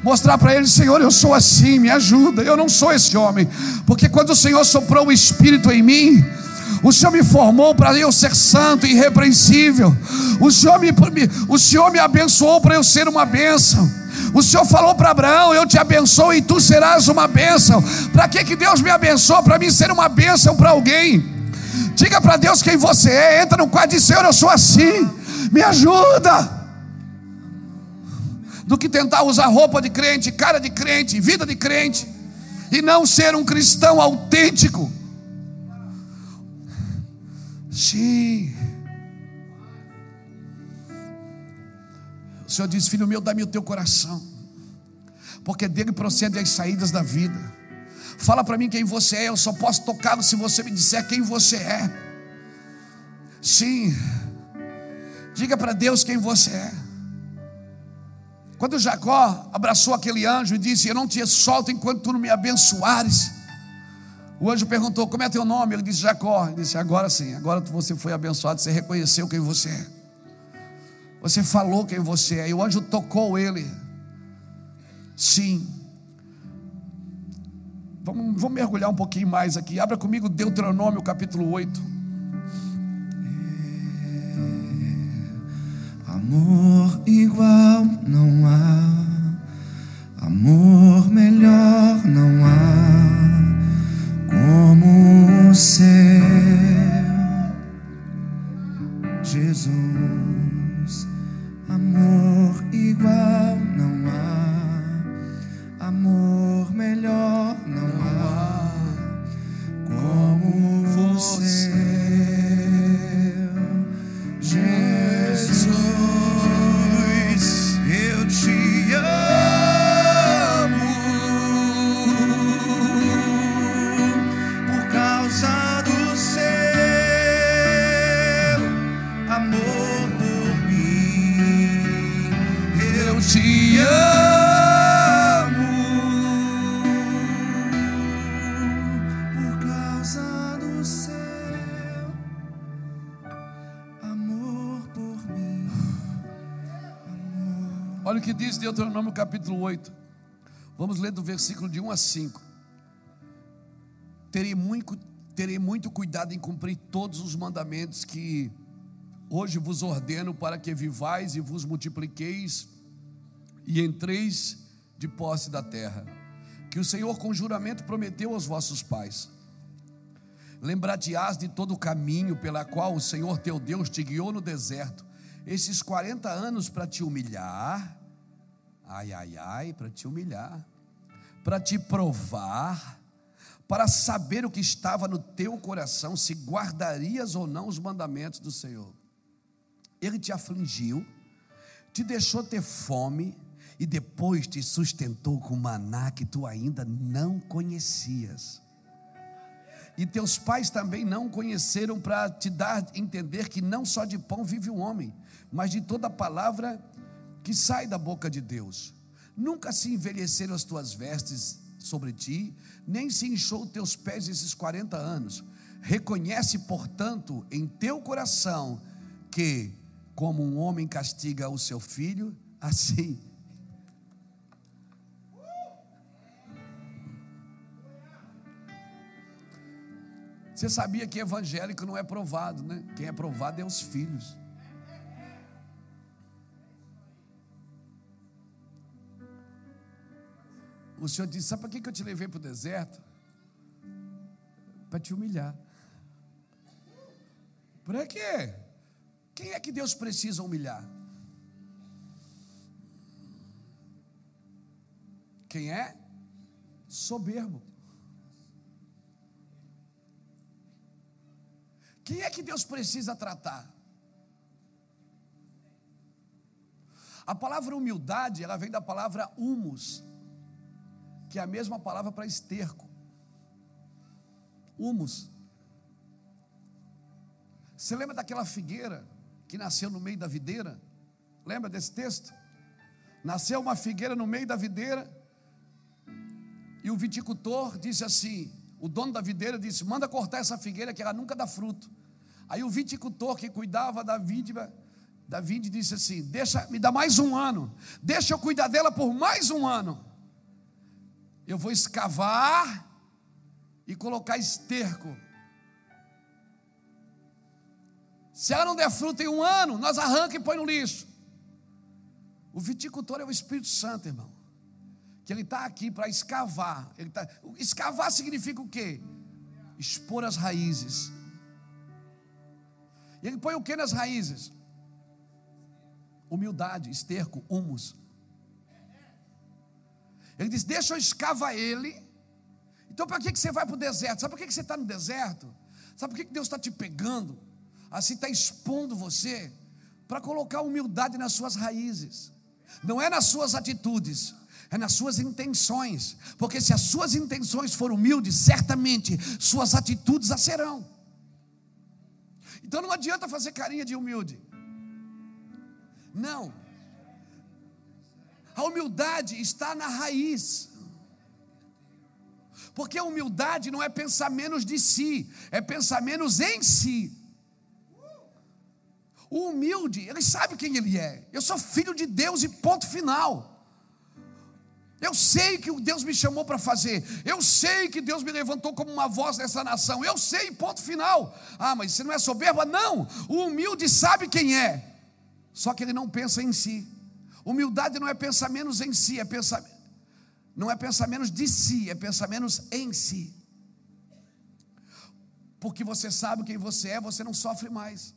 Mostrar para ele, Senhor, eu sou assim, me ajuda. Eu não sou esse homem, porque quando o Senhor soprou o Espírito em mim, o Senhor me formou para eu ser santo e irrepreensível. O Senhor me, o Senhor me abençoou para eu ser uma bênção. O Senhor falou para Abraão: Eu te abençoo e tu serás uma bênção. Para que, que Deus me abençoou? Para mim ser uma bênção para alguém. Diga para Deus quem você é. Entra no quarto e diz: Senhor, eu sou assim. Me ajuda. Do que tentar usar roupa de crente, cara de crente, vida de crente, e não ser um cristão autêntico. Sim. O Senhor diz: Filho meu, dá-me o teu coração, porque dele procedem as saídas da vida. Fala para mim quem você é, eu só posso tocá-lo se você me disser quem você é. Sim, diga para Deus quem você é. Quando Jacó abraçou aquele anjo e disse: Eu não te solto enquanto tu não me abençoares. O anjo perguntou: Como é teu nome? Ele disse: Jacó. Ele disse: Agora sim, agora você foi abençoado, você reconheceu quem você é. Você falou quem você é. E o anjo tocou ele. Sim. Vamos, vamos mergulhar um pouquinho mais aqui. Abra comigo Deuteronômio capítulo 8. É, amor igual não há, amor melhor não há, como o seu Jesus, amor igual. Diz Deuteronômio capítulo 8. Vamos ler do versículo de 1 a 5. Terei muito, terei muito cuidado em cumprir todos os mandamentos que hoje vos ordeno para que vivais e vos multipliqueis e entreis de posse da terra, que o Senhor com juramento prometeu aos vossos pais. Lembrar-te-ás de todo o caminho pela qual o Senhor teu Deus te guiou no deserto, esses 40 anos para te humilhar, ai, ai, ai, para te humilhar, para te provar, para saber o que estava no teu coração, se guardarias ou não os mandamentos do Senhor. Ele te afligiu, te deixou ter fome e depois te sustentou com maná que tu ainda não conhecias. E teus pais também não conheceram para te dar entender que não só de pão vive o homem, mas de toda palavra que sai da boca de Deus. Nunca se envelheceram as tuas vestes sobre ti, nem se inchou teus pés esses 40 anos. Reconhece, portanto, em teu coração que, como um homem castiga o seu filho, assim Você sabia que evangélico não é provado, né? Quem é provado é os filhos. O Senhor disse: Sabe para que eu te levei para o deserto? Para te humilhar. Para quê? Quem é que Deus precisa humilhar? Quem é? Soberbo. Quem é que Deus precisa tratar? A palavra humildade, ela vem da palavra humus, que é a mesma palavra para esterco. Humus. Você lembra daquela figueira que nasceu no meio da videira? Lembra desse texto? Nasceu uma figueira no meio da videira, e o viticultor disse assim: o dono da videira disse: manda cortar essa figueira que ela nunca dá fruto. Aí o viticultor que cuidava da vide, da vide disse assim: Deixa, me dá mais um ano, deixa eu cuidar dela por mais um ano. Eu vou escavar e colocar esterco. Se ela não der fruto em um ano, nós arranca e põe no lixo. O viticultor é o Espírito Santo, irmão. Que ele está aqui para escavar. Ele tá, escavar significa o quê? Expor as raízes. E ele põe o que nas raízes? Humildade, esterco, humus. Ele diz: Deixa eu escavar ele. Então, para que você vai para o deserto? Sabe por que você está no deserto? Sabe por que Deus está te pegando? Assim está expondo você para colocar humildade nas suas raízes. Não é nas suas atitudes, é nas suas intenções. Porque se as suas intenções forem humildes, certamente suas atitudes a serão. Então não adianta fazer carinha de humilde. Não. A humildade está na raiz. Porque a humildade não é pensar menos de si, é pensar menos em si. O humilde, ele sabe quem ele é. Eu sou filho de Deus e ponto final. Eu sei que Deus me chamou para fazer. Eu sei que Deus me levantou como uma voz nessa nação. Eu sei, ponto final. Ah, mas você não é soberba? Não. O humilde sabe quem é. Só que ele não pensa em si. Humildade não é pensar menos em si, é pensar não é pensar menos de si, é pensar menos em si. Porque você sabe quem você é, você não sofre mais.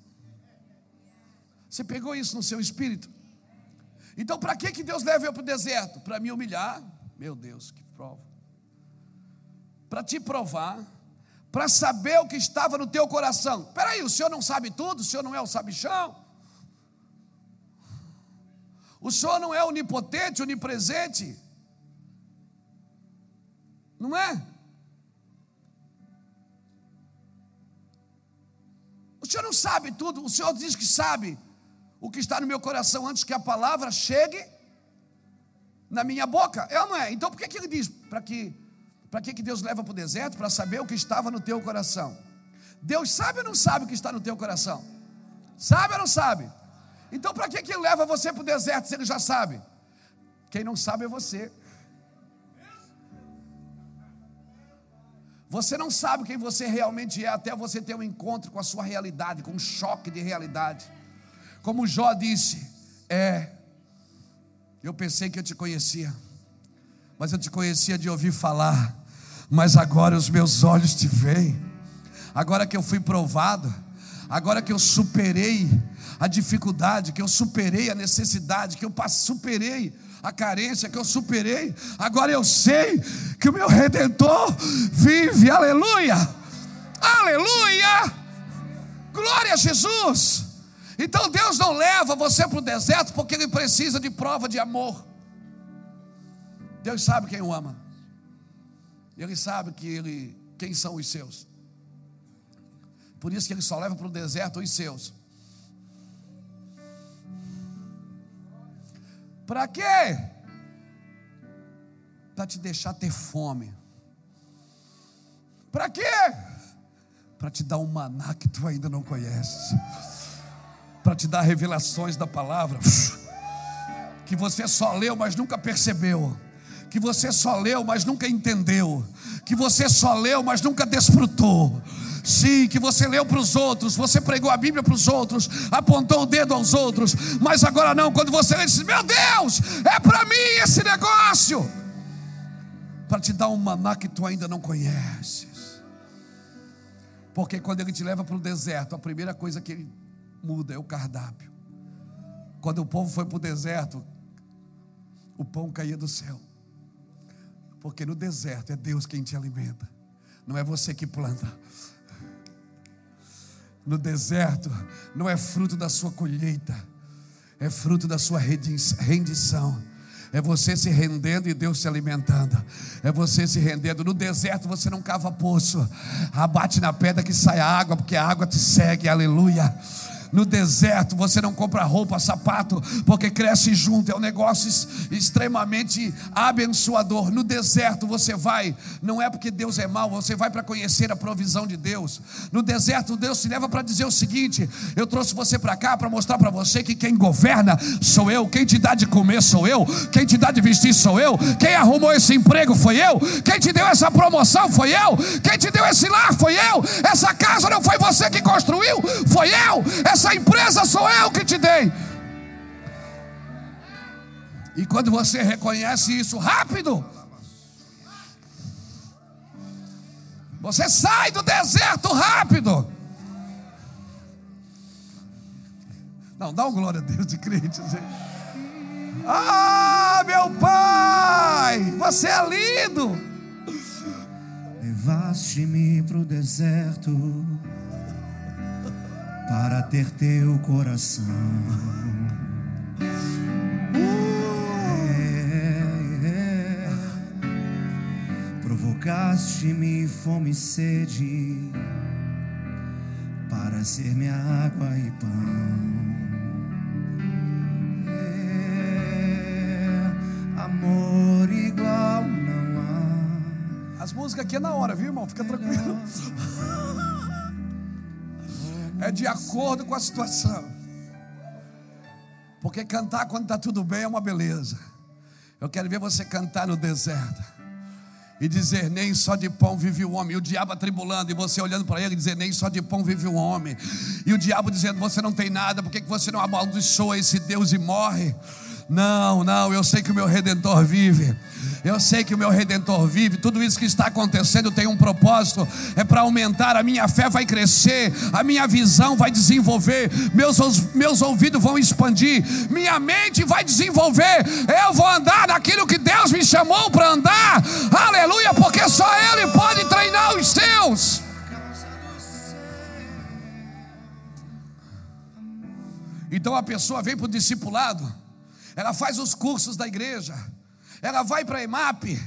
Você pegou isso no seu espírito? Então, para que, que Deus leva eu para o deserto? Para me humilhar? Meu Deus, que prova. Para te provar, para saber o que estava no teu coração. Peraí, o senhor não sabe tudo? O senhor não é o sabichão? O senhor não é onipotente, onipresente? Não é? O senhor não sabe tudo, o senhor diz que sabe, o que está no meu coração antes que a palavra chegue na minha boca. É ou não é? Então por que, que ele diz? Para que, que, que Deus leva para o deserto? Para saber o que estava no teu coração. Deus sabe ou não sabe o que está no teu coração? Sabe ou não sabe? Então para que, que ele leva você para o deserto se ele já sabe? Quem não sabe é você. Você não sabe quem você realmente é até você ter um encontro com a sua realidade, com um choque de realidade. Como Jó disse, é, eu pensei que eu te conhecia, mas eu te conhecia de ouvir falar, mas agora os meus olhos te veem. Agora que eu fui provado, agora que eu superei a dificuldade, que eu superei a necessidade, que eu superei a carência que eu superei. Agora eu sei que o meu redentor vive. Aleluia! Aleluia! Glória a Jesus! Então Deus não leva você para o deserto porque Ele precisa de prova de amor. Deus sabe quem o ama. Ele sabe que ele, quem são os seus. Por isso que Ele só leva para o deserto os seus. Para quê? Para te deixar ter fome. Para quê? Para te dar um maná que tu ainda não conheces. Para te dar revelações da palavra que você só leu, mas nunca percebeu. Que você só leu, mas nunca entendeu. Que você só leu, mas nunca desfrutou Sim, que você leu para os outros, você pregou a Bíblia para os outros, apontou o dedo aos outros, mas agora não, quando você lê, diz: Meu Deus, é para mim esse negócio, para te dar um maná que tu ainda não conheces. Porque quando ele te leva para o deserto, a primeira coisa que ele muda é o cardápio. Quando o povo foi para o deserto, o pão caía do céu. Porque no deserto é Deus quem te alimenta, não é você que planta no deserto não é fruto da sua colheita, é fruto da sua rendição. É você se rendendo e Deus se alimentando. É você se rendendo. No deserto você não cava poço. Abate na pedra que sai água, porque a água te segue. Aleluia. No deserto você não compra roupa, sapato, porque cresce junto. É um negócio extremamente abençoador. No deserto você vai, não é porque Deus é mau, você vai para conhecer a provisão de Deus. No deserto Deus te leva para dizer o seguinte: eu trouxe você para cá para mostrar para você que quem governa sou eu, quem te dá de comer sou eu, quem te dá de vestir sou eu, quem arrumou esse emprego foi eu, quem te deu essa promoção foi eu, quem te deu esse lar foi eu, essa casa não foi você que construiu, foi eu, essa essa empresa sou eu que te dei. E quando você reconhece isso rápido, você sai do deserto rápido. Não, dá um glória a Deus de crente. Ah, meu pai, você é lindo. Levaste-me para o deserto para ter teu coração. É, é. Provocaste-me fome e sede para ser minha água e pão. É, amor igual não há. As músicas aqui é na hora, viu, irmão? Fica tranquilo é de acordo com a situação. Porque cantar quando está tudo bem é uma beleza. Eu quero ver você cantar no deserto e dizer: Nem só de pão vive o homem. E o diabo atribulando, e você olhando para ele e dizer: Nem só de pão vive o homem. E o diabo dizendo: Você não tem nada, por que você não amaldiçoa esse Deus e morre? Não, não, eu sei que o meu redentor vive. Eu sei que o meu redentor vive. Tudo isso que está acontecendo tem um propósito, é para aumentar. A minha fé vai crescer, a minha visão vai desenvolver, meus, meus ouvidos vão expandir, minha mente vai desenvolver. Eu vou andar naquilo que Deus me chamou para andar. Aleluia, porque só Ele pode treinar os seus. Então a pessoa vem para o discipulado ela faz os cursos da igreja, ela vai para a EMAP,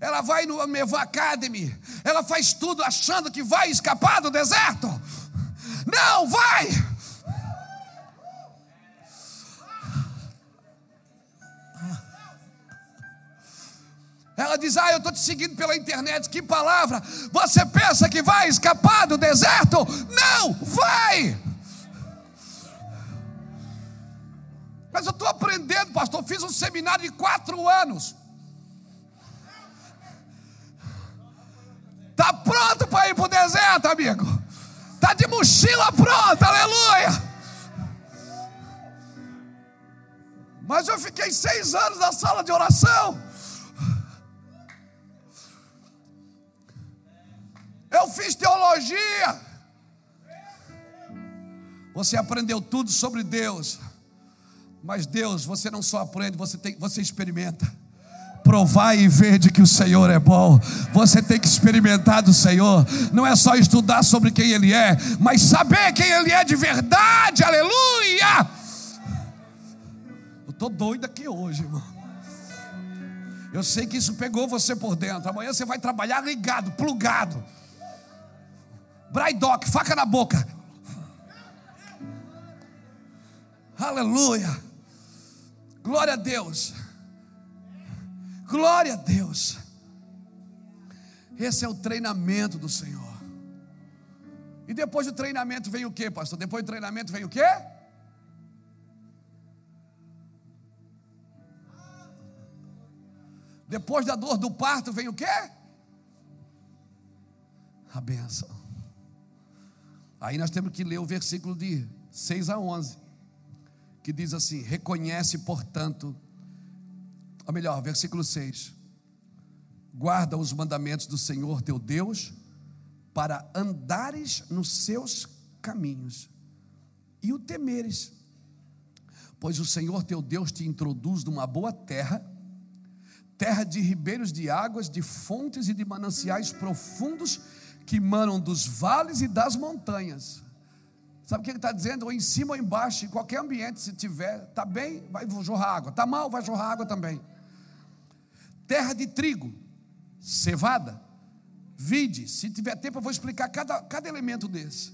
ela vai no Meva Academy, ela faz tudo achando que vai escapar do deserto. Não, vai! Ela diz: Ah, eu estou te seguindo pela internet, que palavra! Você pensa que vai escapar do deserto? Não, vai! Mas eu estou aprendendo, pastor. Fiz um seminário de quatro anos. Está pronto para ir para o deserto, amigo? Está de mochila pronta, aleluia. Mas eu fiquei seis anos na sala de oração. Eu fiz teologia. Você aprendeu tudo sobre Deus. Mas Deus, você não só aprende, você, tem, você experimenta provar e ver de que o Senhor é bom. Você tem que experimentar do Senhor. Não é só estudar sobre quem Ele é, mas saber quem Ele é de verdade. Aleluia! Eu estou doido aqui hoje, irmão. Eu sei que isso pegou você por dentro. Amanhã você vai trabalhar ligado, plugado. Braidoc, faca na boca. Aleluia. Glória a Deus. Glória a Deus. Esse é o treinamento do Senhor. E depois do treinamento vem o que, pastor? Depois do treinamento vem o que? Depois da dor do parto vem o que? A benção. Aí nós temos que ler o versículo de 6 a 11, que diz assim: Reconhece, portanto, ou melhor, versículo 6. Guarda os mandamentos do Senhor teu Deus, para andares nos seus caminhos e o temeres, pois o Senhor teu Deus te introduz numa boa terra, terra de ribeiros de águas, de fontes e de mananciais profundos que manam dos vales e das montanhas. Sabe o que ele está dizendo? Ou em cima ou embaixo, em qualquer ambiente, se tiver, está bem, vai jorrar água, está mal, vai jorrar água também terra de trigo, cevada, vide, se tiver tempo eu vou explicar cada, cada elemento desse.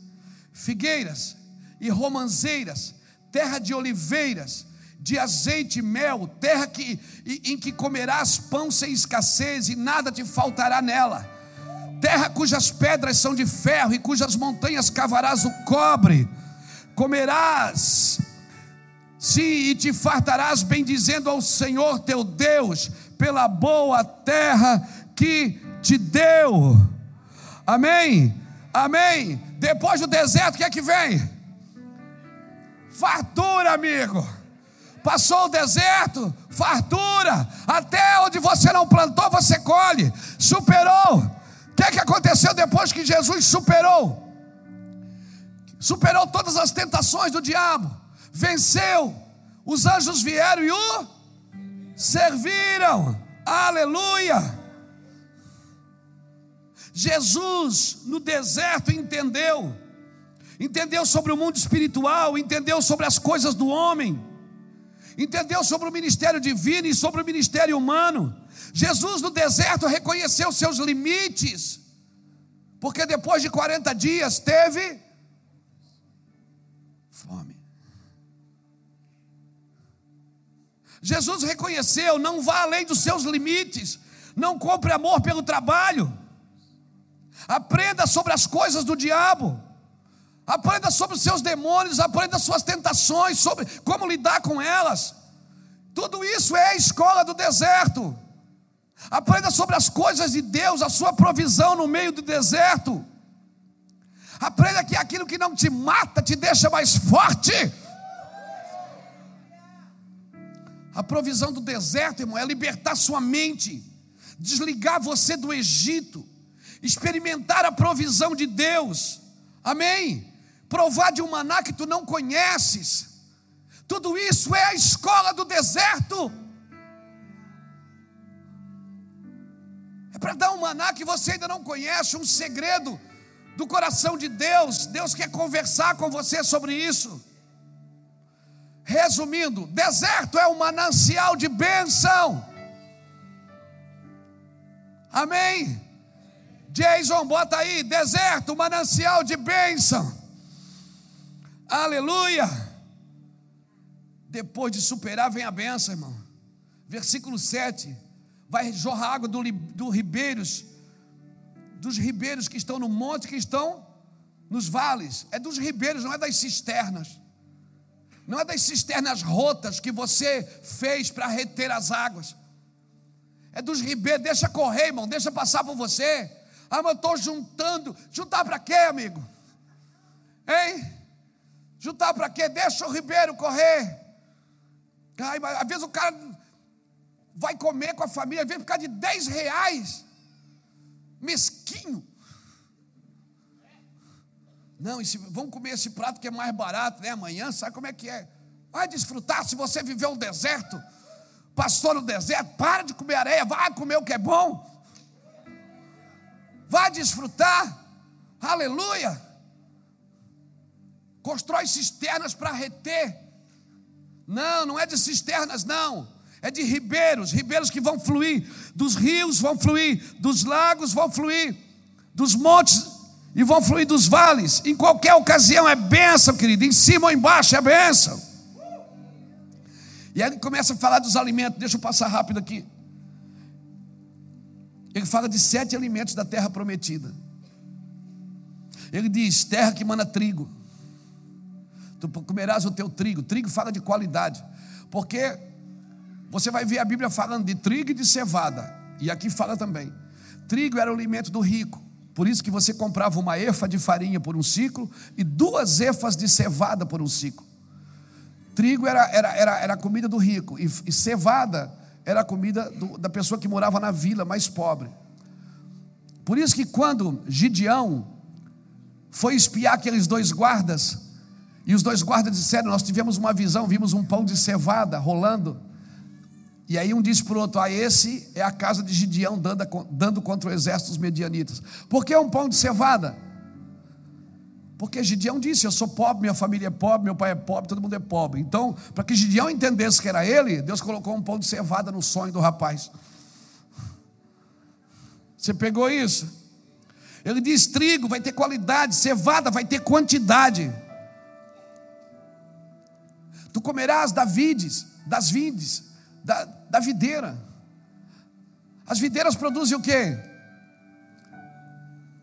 Figueiras e romanzeiras, terra de oliveiras, de azeite e mel, terra que, em que comerás pão sem escassez e nada te faltará nela. Terra cujas pedras são de ferro e cujas montanhas cavarás o cobre. Comerás se e te fartarás bendizendo ao Senhor teu Deus pela boa terra que te deu. Amém? Amém? Depois do deserto, o que é que vem? Fartura, amigo. Passou o deserto, fartura. Até onde você não plantou, você colhe. Superou. O que é que aconteceu depois que Jesus superou? Superou todas as tentações do diabo. Venceu. Os anjos vieram e o serviram. Aleluia! Jesus no deserto entendeu, entendeu sobre o mundo espiritual, entendeu sobre as coisas do homem, entendeu sobre o ministério divino e sobre o ministério humano. Jesus no deserto reconheceu seus limites, porque depois de 40 dias teve fome. Jesus reconheceu: não vá além dos seus limites, não compre amor pelo trabalho, aprenda sobre as coisas do diabo, aprenda sobre os seus demônios, aprenda suas tentações, sobre como lidar com elas. Tudo isso é a escola do deserto. Aprenda sobre as coisas de Deus, a sua provisão no meio do deserto. Aprenda que aquilo que não te mata te deixa mais forte. A provisão do deserto, irmão, é libertar sua mente, desligar você do Egito, experimentar a provisão de Deus, amém? Provar de um maná que tu não conheces, tudo isso é a escola do deserto. É para dar um maná que você ainda não conhece, um segredo do coração de Deus. Deus quer conversar com você sobre isso. Resumindo, deserto é um manancial de bênção. Amém? Jason, bota aí, deserto, manancial de bênção. Aleluia. Depois de superar, vem a bênção, irmão. Versículo 7. Vai jorrar água do, do ribeiros, dos ribeiros que estão no monte, que estão nos vales. É dos ribeiros, não é das cisternas. Não é das cisternas rotas que você fez para reter as águas. É dos ribeiros, deixa correr, irmão, deixa passar por você. Ah, mas eu estou juntando. Juntar para quê, amigo? Hein? Juntar para quê? Deixa o ribeiro correr. Ai, mas às vezes o cara vai comer com a família, vem por causa de 10 reais. Mesquinho. Não, esse, vamos comer esse prato que é mais barato, né? Amanhã, sabe como é que é? Vai desfrutar. Se você viveu um deserto, passou no deserto, para de comer areia, vai comer o que é bom. Vai desfrutar. Aleluia. Constrói cisternas para reter. Não, não é de cisternas, não. É de ribeiros, ribeiros que vão fluir, dos rios vão fluir, dos lagos vão fluir, dos montes e vão fluir dos vales. Em qualquer ocasião é bênção, querido. Em cima ou embaixo é bênção. E aí ele começa a falar dos alimentos. Deixa eu passar rápido aqui. Ele fala de sete alimentos da terra prometida. Ele diz: terra que mana trigo. Tu comerás o teu trigo. Trigo fala de qualidade. Porque você vai ver a Bíblia falando de trigo e de cevada. E aqui fala também. Trigo era o alimento do rico. Por isso que você comprava uma efa de farinha por um ciclo e duas efas de cevada por um ciclo. Trigo era, era, era, era a comida do rico e, e cevada era a comida do, da pessoa que morava na vila mais pobre. Por isso que quando Gideão foi espiar aqueles dois guardas, e os dois guardas disseram: Nós tivemos uma visão, vimos um pão de cevada rolando. E aí um disse para o outro: Ah, esse é a casa de Gideão dando, dando contra o exército dos medianitas. Por que é um pão de cevada? Porque Gideão disse: Eu sou pobre, minha família é pobre, meu pai é pobre, todo mundo é pobre. Então, para que Gideão entendesse que era ele, Deus colocou um pão de cevada no sonho do rapaz. Você pegou isso? Ele diz: trigo vai ter qualidade, cevada vai ter quantidade. Tu comerás da vides, das vides, da, da videira. As videiras produzem o quê?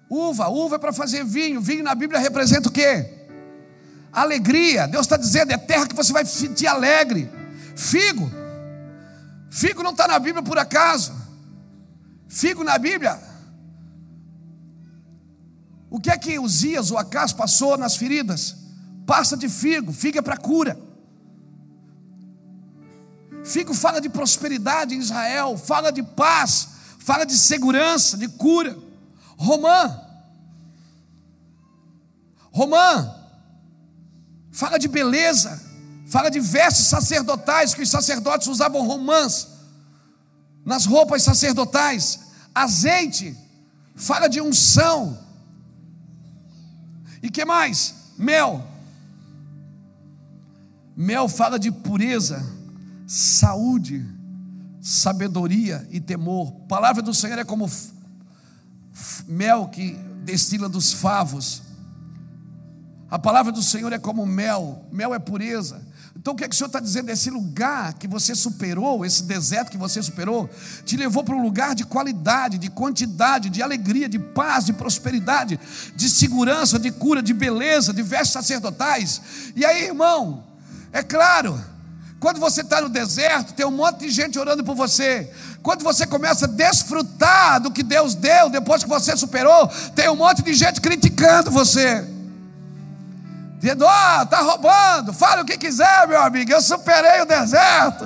Uva, uva é para fazer vinho. Vinho na Bíblia representa o quê? Alegria. Deus está dizendo, é terra que você vai sentir alegre. Figo. Figo não está na Bíblia por acaso. Figo na Bíblia. O que é que Uzias, o Acas, passou nas feridas? Pasta de figo. Figo é para cura. Figo fala de prosperidade em Israel, fala de paz, fala de segurança, de cura. Romã. Romã. Fala de beleza. Fala de vestes sacerdotais, que os sacerdotes usavam romãs nas roupas sacerdotais. Azeite. Fala de unção. E que mais? Mel. Mel fala de pureza, saúde, sabedoria e temor. A palavra do Senhor é como mel que destila dos favos. A palavra do Senhor é como mel, mel é pureza. Então o que, é que o Senhor está dizendo? Esse lugar que você superou, esse deserto que você superou, te levou para um lugar de qualidade, de quantidade, de alegria, de paz, de prosperidade, de segurança, de cura, de beleza, de vestes sacerdotais. E aí, irmão, é claro, quando você está no deserto, tem um monte de gente orando por você. Quando você começa a desfrutar do que Deus deu, depois que você superou, tem um monte de gente criticando você. Dizendo, ó, oh, está roubando, fale o que quiser, meu amigo, eu superei o deserto.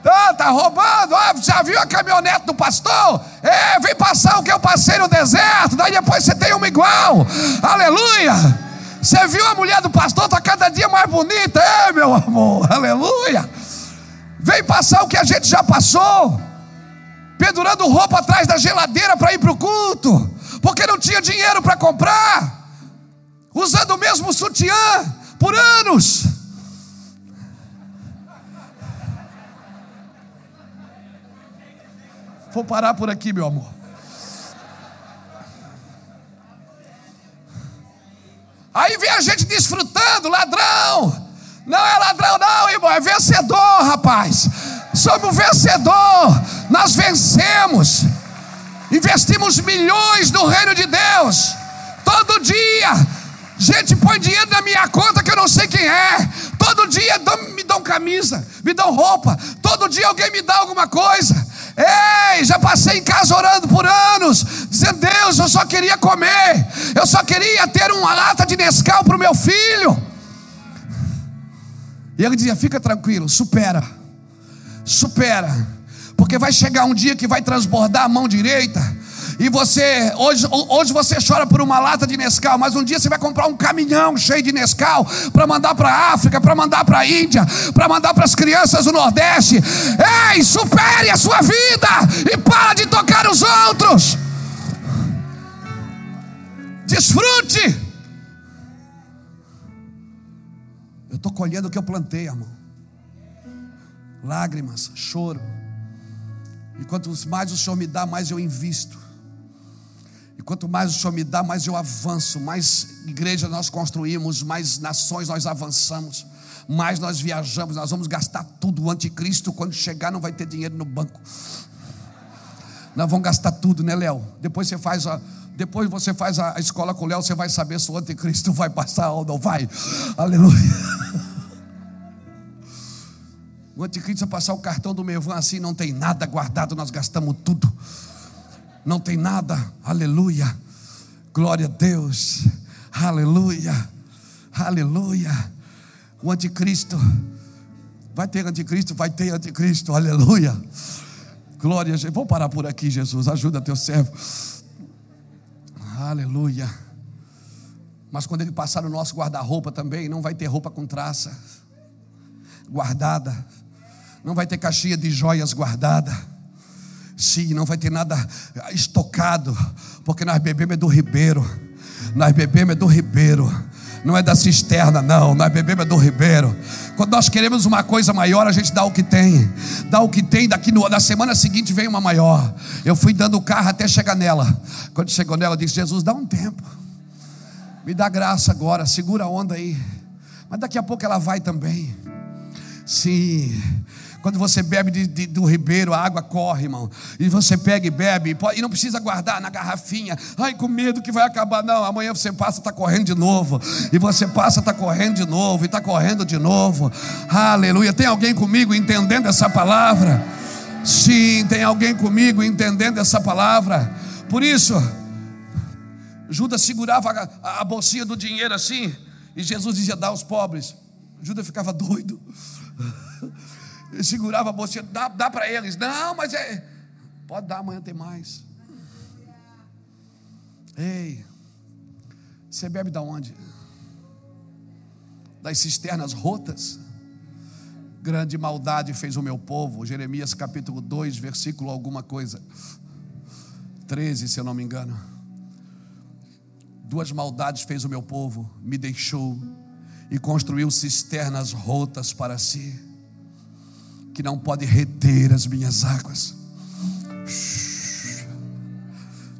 Tá, tá roubando, oh, já viu a caminhonete do pastor? É, vem passar o que eu passei no deserto, daí depois você tem uma igual. Aleluia! Você viu a mulher do pastor? Está cada dia mais bonita, é, meu amor, aleluia. Vem passar o que a gente já passou, pendurando roupa atrás da geladeira para ir para o culto, porque não tinha dinheiro para comprar, usando o mesmo sutiã por anos. Vou parar por aqui, meu amor. Aí vem a gente desfrutando, ladrão. Não é ladrão, não, irmão, é vencedor, rapaz. Somos vencedor, nós vencemos. Investimos milhões no reino de Deus. Todo dia, gente põe dinheiro na minha conta que eu não sei quem é. Todo dia me dão camisa, me dão roupa. Todo dia alguém me dá alguma coisa. Ei, já passei em casa orando por anos, dizendo: Deus, eu só queria comer, eu só queria ter uma lata de Nescau para o meu filho. E ele dizia: Fica tranquilo, supera, supera, porque vai chegar um dia que vai transbordar a mão direita e você, hoje, hoje você chora por uma lata de Nescau, mas um dia você vai comprar um caminhão cheio de Nescau para mandar para a África, para mandar para a Índia, para mandar para as crianças do Nordeste. Ei, supere a sua vida e para de tocar os outros. Desfrute. Eu estou colhendo o que eu plantei, irmão. Lágrimas, choro. E quanto mais o Senhor me dá, mais eu invisto. Quanto mais o Senhor me dá, mais eu avanço, mais igreja nós construímos, mais nações nós avançamos, mais nós viajamos, nós vamos gastar tudo. O anticristo, quando chegar, não vai ter dinheiro no banco. Nós vamos gastar tudo, né, Léo? Depois você faz a. Depois você faz a escola com o Léo, você vai saber se o anticristo vai passar ou não vai. Aleluia. O anticristo vai passar o cartão do Mevan assim, não tem nada guardado, nós gastamos tudo não tem nada, aleluia, glória a Deus, aleluia, aleluia. O anticristo, vai ter anticristo, vai ter anticristo, aleluia. Glória a Jesus. Vou parar por aqui, Jesus. Ajuda teu servo. Aleluia. Mas quando ele passar no nosso guarda-roupa também, não vai ter roupa com traça guardada. Não vai ter caixinha de joias guardada Sim, não vai ter nada estocado, porque nós bebemos é do ribeiro. Nós bebemos é do ribeiro. Não é da cisterna, não. Nós bebemos é do ribeiro. Quando nós queremos uma coisa maior, a gente dá o que tem. Dá o que tem, daqui no, na semana seguinte vem uma maior. Eu fui dando o carro até chegar nela. Quando chegou nela, eu disse: Jesus, dá um tempo. Me dá graça agora, segura a onda aí. Mas daqui a pouco ela vai também. Sim. Quando você bebe de, de, do ribeiro, a água corre, irmão. E você pega e bebe, e não precisa guardar na garrafinha. Ai, com medo que vai acabar. Não, amanhã você passa, está correndo de novo. E você passa, está correndo de novo. E está correndo de novo. Aleluia. Tem alguém comigo entendendo essa palavra? Sim, tem alguém comigo entendendo essa palavra. Por isso, Judas segurava a, a bolsinha do dinheiro assim. E Jesus dizia: dá aos pobres. Judas ficava doido. Segurava a dá, dá para eles. Não, mas é. Pode dar, amanhã tem mais. Ei, você bebe da onde? Das cisternas rotas? Grande maldade fez o meu povo. Jeremias capítulo 2, versículo alguma coisa. 13, se eu não me engano. Duas maldades fez o meu povo, me deixou e construiu cisternas rotas para si que não pode reter as minhas águas.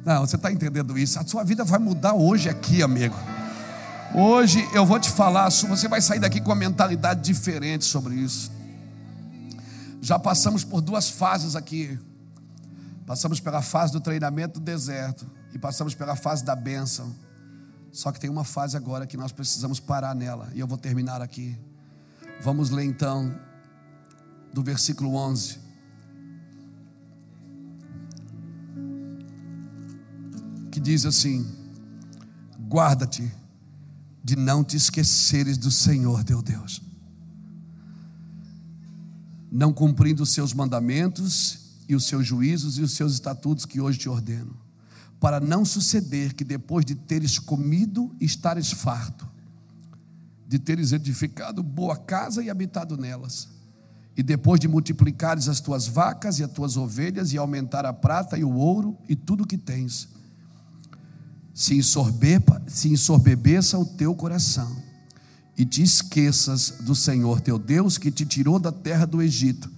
Não, você está entendendo isso? A sua vida vai mudar hoje aqui, amigo. Hoje eu vou te falar, você vai sair daqui com uma mentalidade diferente sobre isso. Já passamos por duas fases aqui. Passamos pela fase do treinamento do deserto e passamos pela fase da bênção. Só que tem uma fase agora que nós precisamos parar nela, e eu vou terminar aqui. Vamos ler então do versículo 11. Que diz assim: Guarda-te de não te esqueceres do Senhor teu Deus, não cumprindo os seus mandamentos e os seus juízos e os seus estatutos que hoje te ordeno, para não suceder que depois de teres comido estares farto, de teres edificado boa casa e habitado nelas, e depois de multiplicares as tuas vacas e as tuas ovelhas, e aumentar a prata e o ouro e tudo que tens, se, ensorbepa, se ensorbebeça o teu coração, e te esqueças do Senhor teu Deus, que te tirou da terra do Egito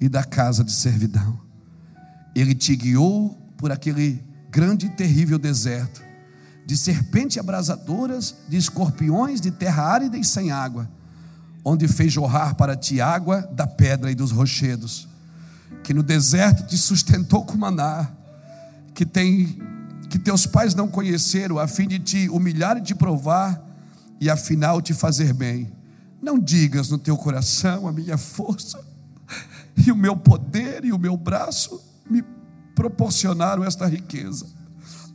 e da casa de servidão. Ele te guiou por aquele grande e terrível deserto, de serpentes abrasadoras, de escorpiões, de terra árida e sem água onde fez jorrar para ti água da pedra e dos rochedos, que no deserto te sustentou com maná, que tem que teus pais não conheceram, a fim de te humilhar e te provar, e afinal te fazer bem. Não digas no teu coração a minha força e o meu poder e o meu braço me proporcionaram esta riqueza.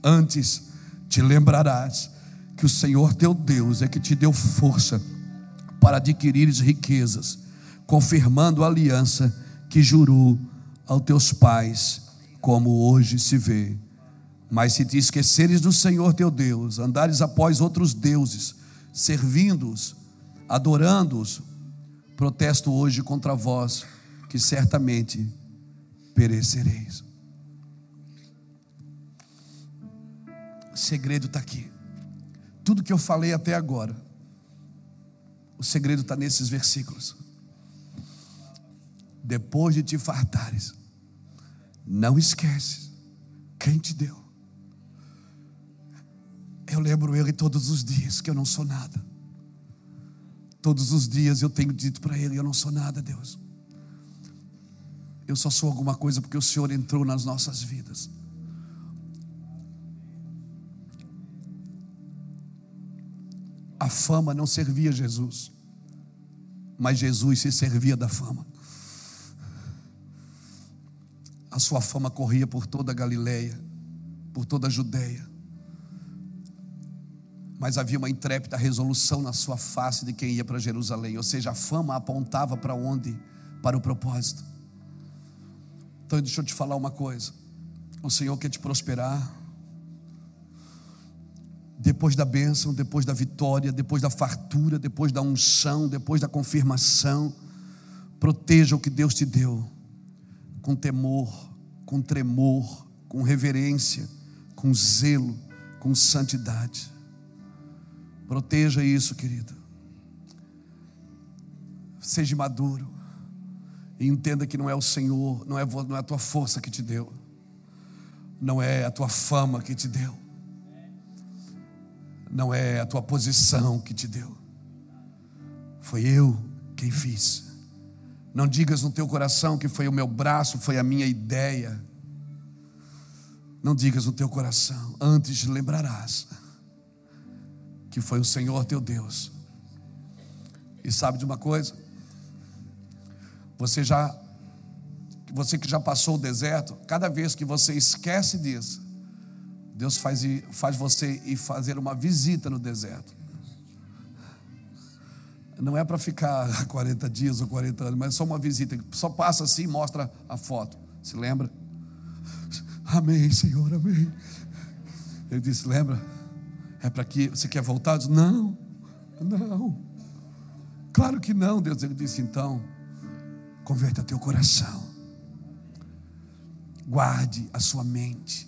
Antes te lembrarás que o Senhor teu Deus é que te deu força para adquirires riquezas, confirmando a aliança que jurou aos teus pais, como hoje se vê. Mas se te esqueceres do Senhor teu Deus, andares após outros deuses, servindo-os, adorando-os, protesto hoje contra vós, que certamente perecereis. O segredo está aqui. Tudo que eu falei até agora, o segredo está nesses versículos. Depois de te fartares, não esqueces quem te deu. Eu lembro ele todos os dias que eu não sou nada. Todos os dias eu tenho dito para ele: Eu não sou nada, Deus. Eu só sou alguma coisa porque o Senhor entrou nas nossas vidas. A fama não servia Jesus, mas Jesus se servia da fama. A sua fama corria por toda a Galileia, por toda a Judéia. Mas havia uma intrépida resolução na sua face de quem ia para Jerusalém, ou seja, a fama apontava para onde? Para o propósito. Então, deixa eu te falar uma coisa: o Senhor quer te prosperar. Depois da bênção, depois da vitória, depois da fartura, depois da unção, depois da confirmação, proteja o que Deus te deu, com temor, com tremor, com reverência, com zelo, com santidade. Proteja isso, querido. Seja maduro. E entenda que não é o Senhor, não é, não é a tua força que te deu, não é a tua fama que te deu, não é a tua posição que te deu, foi eu quem fiz. Não digas no teu coração que foi o meu braço, foi a minha ideia. Não digas no teu coração, antes lembrarás que foi o Senhor teu Deus. E sabe de uma coisa? Você já você que já passou o deserto, cada vez que você esquece disso, Deus faz, faz você ir fazer uma visita no deserto. Não é para ficar 40 dias ou 40 anos, mas é só uma visita. Só passa assim e mostra a foto. Se lembra? Amém, Senhor, amém. Ele disse: Lembra? É para que você quer voltar? Disse, não, não. Claro que não, Deus. Ele disse: então Converta teu coração. Guarde a sua mente.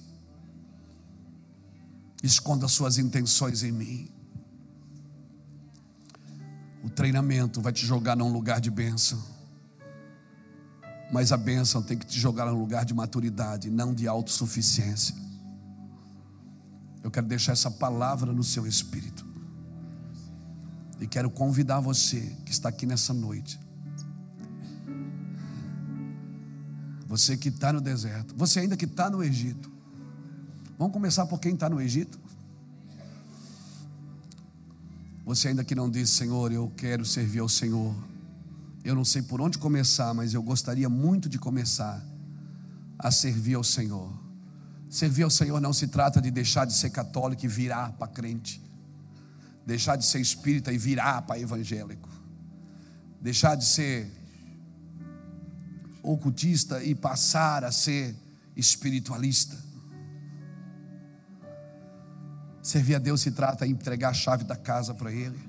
Esconda suas intenções em mim. O treinamento vai te jogar num lugar de bênção. Mas a bênção tem que te jogar num lugar de maturidade, não de autossuficiência. Eu quero deixar essa palavra no seu espírito. E quero convidar você que está aqui nessa noite Você que está no deserto, você ainda que está no Egito. Vamos começar por quem está no Egito? Você ainda que não disse, Senhor, eu quero servir ao Senhor. Eu não sei por onde começar, mas eu gostaria muito de começar a servir ao Senhor. Servir ao Senhor não se trata de deixar de ser católico e virar para crente, deixar de ser espírita e virar para evangélico, deixar de ser ocultista e passar a ser espiritualista. Servir a Deus se trata de entregar a chave da casa para Ele,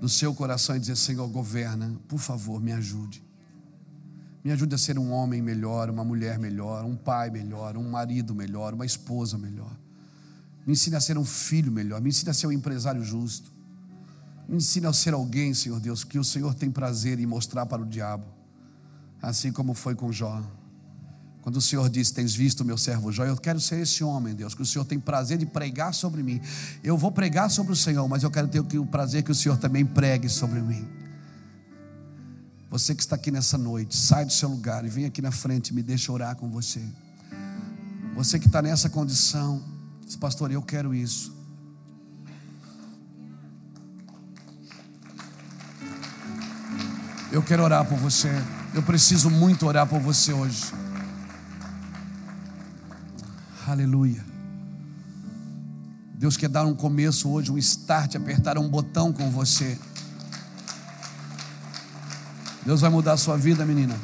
do seu coração e dizer: Senhor, governa, por favor, me ajude. Me ajude a ser um homem melhor, uma mulher melhor, um pai melhor, um marido melhor, uma esposa melhor. Me ensine a ser um filho melhor, me ensine a ser um empresário justo. Me ensine a ser alguém, Senhor Deus, que o Senhor tem prazer em mostrar para o diabo assim como foi com Jó. Quando o Senhor disse: Tens visto o meu servo Jó, eu quero ser esse homem, Deus, que o Senhor tem prazer de pregar sobre mim. Eu vou pregar sobre o Senhor, mas eu quero ter o prazer que o Senhor também pregue sobre mim. Você que está aqui nessa noite, sai do seu lugar e vem aqui na frente, me deixa orar com você. Você que está nessa condição, diz, pastor, eu quero isso. Eu quero orar por você. Eu preciso muito orar por você hoje. Aleluia. Deus quer dar um começo hoje, um start, apertar um botão com você. Deus vai mudar a sua vida, menina.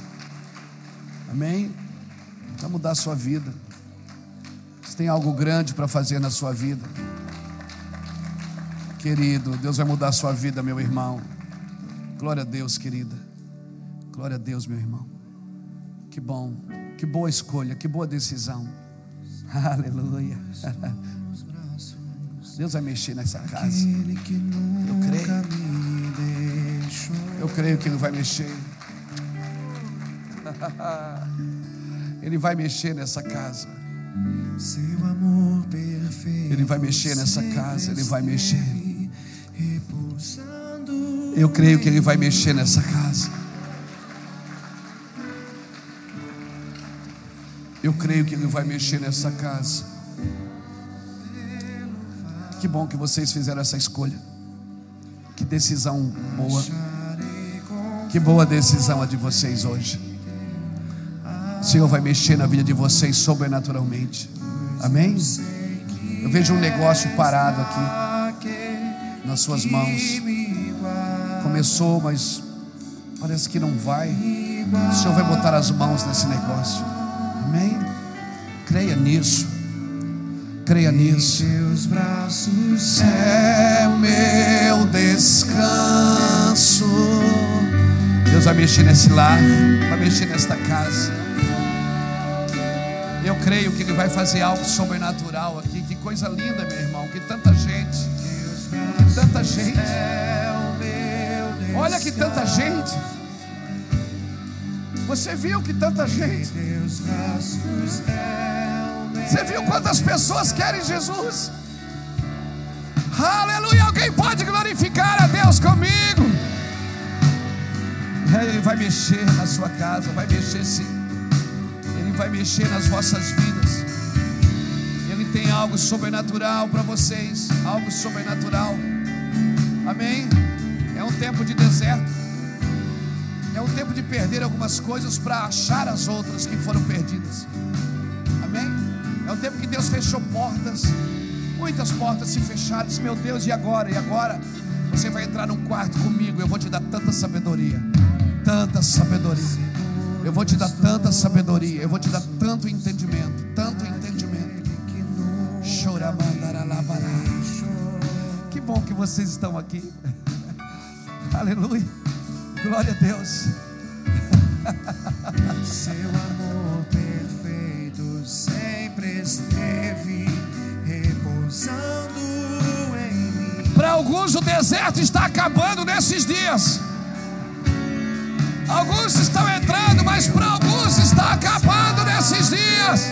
Amém? Vai mudar a sua vida. Você tem algo grande para fazer na sua vida. Querido, Deus vai mudar a sua vida, meu irmão. Glória a Deus, querida. Glória a Deus, meu irmão. Que bom, que boa escolha, que boa decisão. Aleluia. Deus vai mexer nessa casa. Eu creio. Eu creio que Ele vai mexer. Ele vai mexer nessa casa. Seu amor perfeito. Ele vai mexer nessa casa. Ele vai mexer. Eu creio que Ele vai mexer nessa casa. Eu creio que Ele vai mexer nessa casa. Que bom que vocês fizeram essa escolha. Que decisão boa. Que boa decisão a de vocês hoje. O Senhor vai mexer na vida de vocês sobrenaturalmente. Amém? Eu vejo um negócio parado aqui nas suas mãos. Começou, mas parece que não vai. O Senhor vai botar as mãos nesse negócio. Amém? Creia nisso. Creia nisso. Teus braços É o meu descanso. Deus vai mexer nesse lar, vai mexer nesta casa. Eu creio que Ele vai fazer algo sobrenatural aqui. Que coisa linda, meu irmão. Que tanta gente, que tanta gente. Olha que tanta gente. Você viu que tanta gente. Você viu quantas pessoas querem Jesus? Aleluia! Alguém pode glorificar a Deus comigo? Ele vai mexer na sua casa, vai mexer sim. Ele vai mexer nas vossas vidas. Ele tem algo sobrenatural para vocês, algo sobrenatural. Amém? É um tempo de deserto. É um tempo de perder algumas coisas para achar as outras que foram perdidas. Amém? É um tempo que Deus fechou portas, muitas portas se fecharam. Meu Deus, e agora? E agora? Você vai entrar num quarto comigo. Eu vou te dar tanta sabedoria, tanta sabedoria. Eu vou te dar tanta sabedoria. Eu vou te dar tanto entendimento, tanto entendimento. Que bom que vocês estão aqui. Aleluia. Glória a Deus. Seu amor perfeito sempre esteve repousando em mim. Para alguns o deserto está acabando nesses dias. Alguns estão entrando, mas para alguns está acabando nesses dias.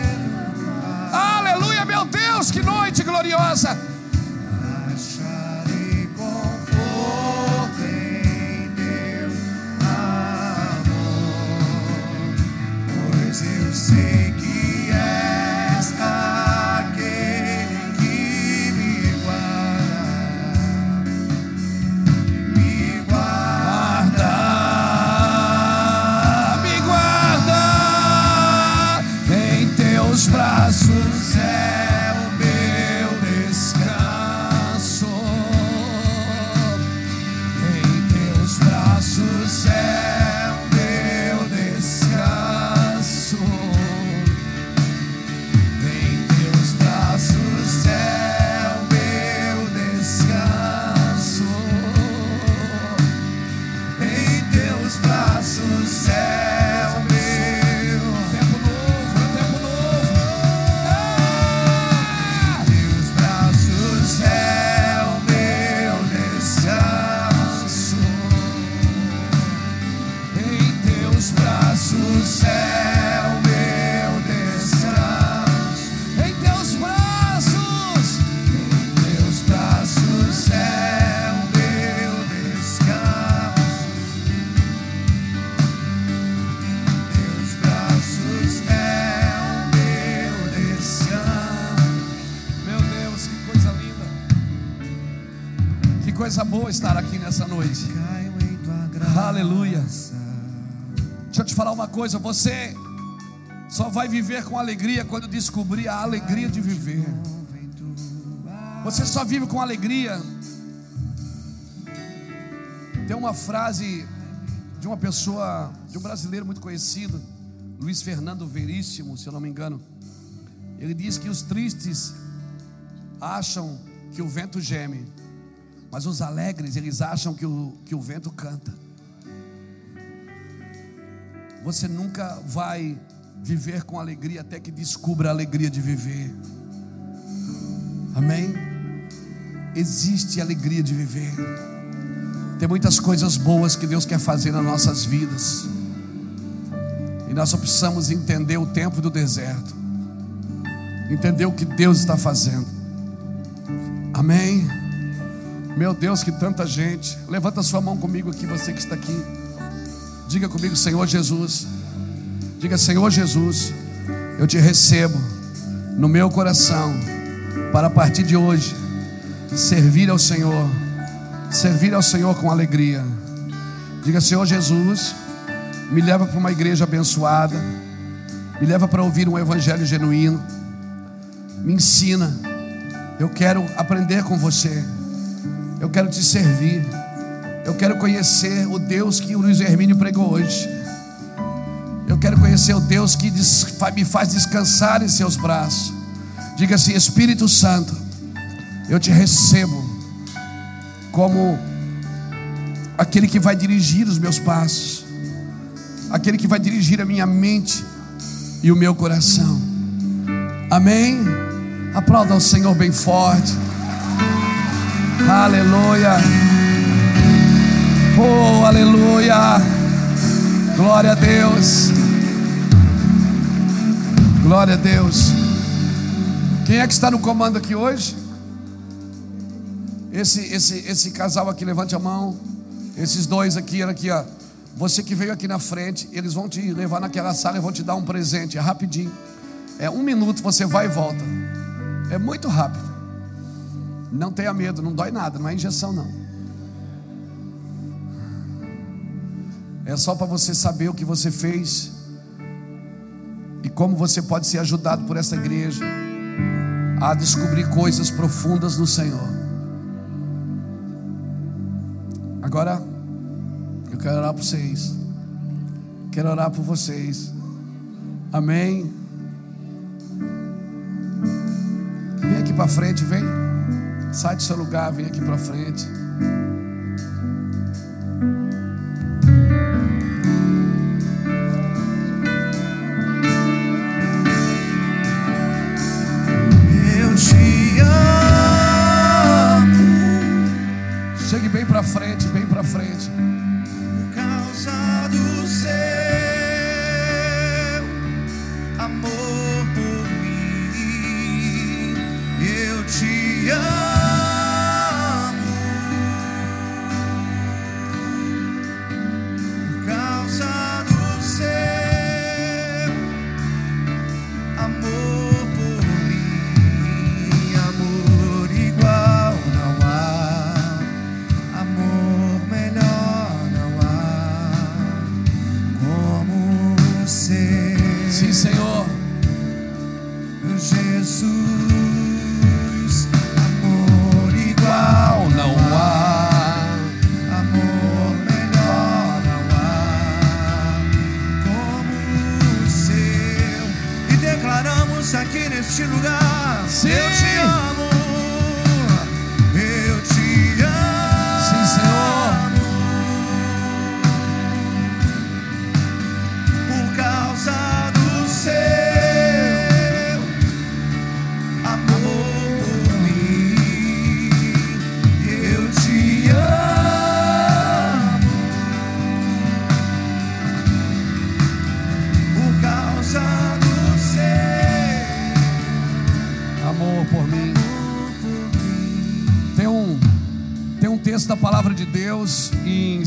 Aleluia, meu Deus, que noite gloriosa. Boa estar aqui nessa noite. Aleluia. Deixa eu te falar uma coisa, você só vai viver com alegria quando descobrir a alegria de viver. Você só vive com alegria. Tem uma frase de uma pessoa, de um brasileiro muito conhecido, Luiz Fernando Veríssimo, se eu não me engano. Ele diz que os tristes acham que o vento geme, mas os alegres, eles acham que o, que o vento canta. Você nunca vai viver com alegria até que descubra a alegria de viver. Amém? Existe alegria de viver. Tem muitas coisas boas que Deus quer fazer nas nossas vidas. E nós só precisamos entender o tempo do deserto. Entender o que Deus está fazendo. Amém? Meu Deus, que tanta gente. Levanta sua mão comigo aqui, você que está aqui. Diga comigo, Senhor Jesus. Diga, Senhor Jesus, eu te recebo no meu coração para a partir de hoje servir ao Senhor, servir ao Senhor com alegria. Diga, Senhor Jesus, me leva para uma igreja abençoada, me leva para ouvir um evangelho genuíno, me ensina. Eu quero aprender com você, eu quero te servir. Eu quero conhecer o Deus que o Luiz Hermínio pregou hoje. Eu quero conhecer o Deus que me faz descansar em seus braços. Diga assim: Espírito Santo, eu te recebo como aquele que vai dirigir os meus passos, aquele que vai dirigir a minha mente e o meu coração. Amém? Aplauda o Senhor bem forte. Aleluia. Oh, aleluia. Glória a Deus. Glória a Deus. Quem é que está no comando aqui hoje? Esse, esse, esse casal aqui, levante a mão. Esses dois aqui, aqui, ó. Você que veio aqui na frente, eles vão te levar naquela sala e vão te dar um presente. É rapidinho. É um minuto, você vai e volta. É muito rápido. Não tenha medo, não dói nada, não é injeção não. É só para você saber o que você fez e como você pode ser ajudado por essa igreja a descobrir coisas profundas no Senhor. Agora, eu quero orar por vocês. Quero orar por vocês. Amém. Vem aqui para frente, vem. Sai do seu lugar, vem aqui para frente.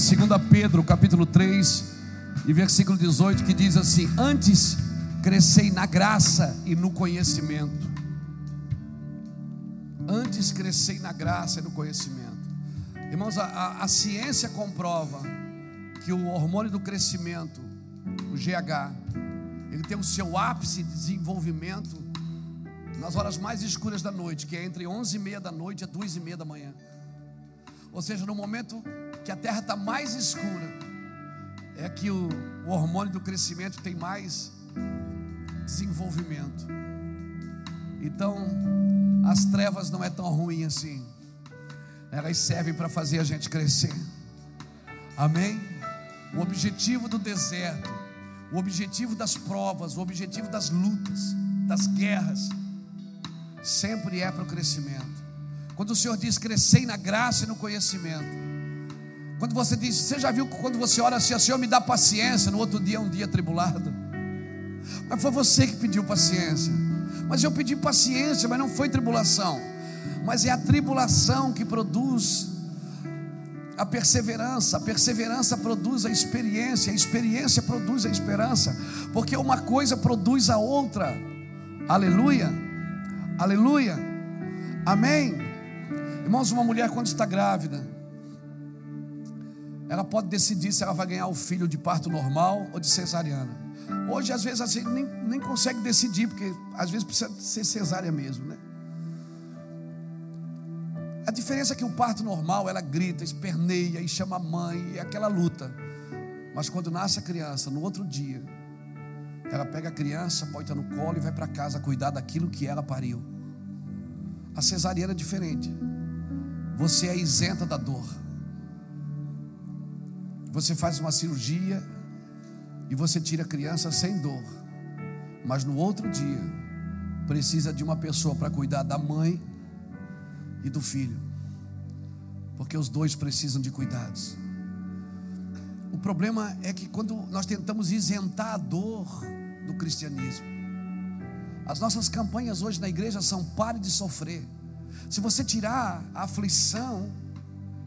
2 Pedro, capítulo 3, e versículo 18, que diz assim: Antes crescei na graça e no conhecimento. Antes crescei na graça e no conhecimento. Irmãos, a, a- a ciência comprova que o hormônio do crescimento o GH, ele tem o seu ápice de desenvolvimento nas horas mais escuras da noite, que é entre 11 e meia da noite e 2 e meia da manhã. Ou seja, no momento que a terra está mais escura, é que o, o hormônio do crescimento tem mais desenvolvimento. Então, as trevas não é tão ruim assim. Elas servem para fazer a gente crescer. Amém? O objetivo do deserto, o objetivo das provas, o objetivo das lutas, das guerras, sempre é para o crescimento. Quando o Senhor diz crescei na graça e no conhecimento. Quando você diz, você já viu quando você ora assim, Senhor me dá paciência, no outro dia é um dia tribulado. Mas foi você que pediu paciência. Mas eu pedi paciência, mas não foi tribulação. Mas é a tribulação que produz a perseverança, a perseverança produz a experiência, a experiência produz a esperança, porque uma coisa produz a outra. Aleluia, aleluia, amém. Irmãos, uma mulher quando está grávida, ela pode decidir se ela vai ganhar o filho de parto normal ou de cesariana. Hoje, às vezes, assim, nem, nem consegue decidir, porque às vezes precisa ser cesárea mesmo, né? A diferença é que o parto normal, ela grita, esperneia e chama a mãe, é aquela luta. Mas quando nasce a criança, no outro dia, ela pega a criança, bota no colo e vai para casa cuidar daquilo que ela pariu. A cesariana é diferente. Você é isenta da dor. Você faz uma cirurgia e você tira a criança sem dor. Mas no outro dia, precisa de uma pessoa para cuidar da mãe e do filho, porque os dois precisam de cuidados. O problema é que quando nós tentamos isentar a dor do cristianismo, as nossas campanhas hoje na igreja são pare de sofrer. Se você tirar a aflição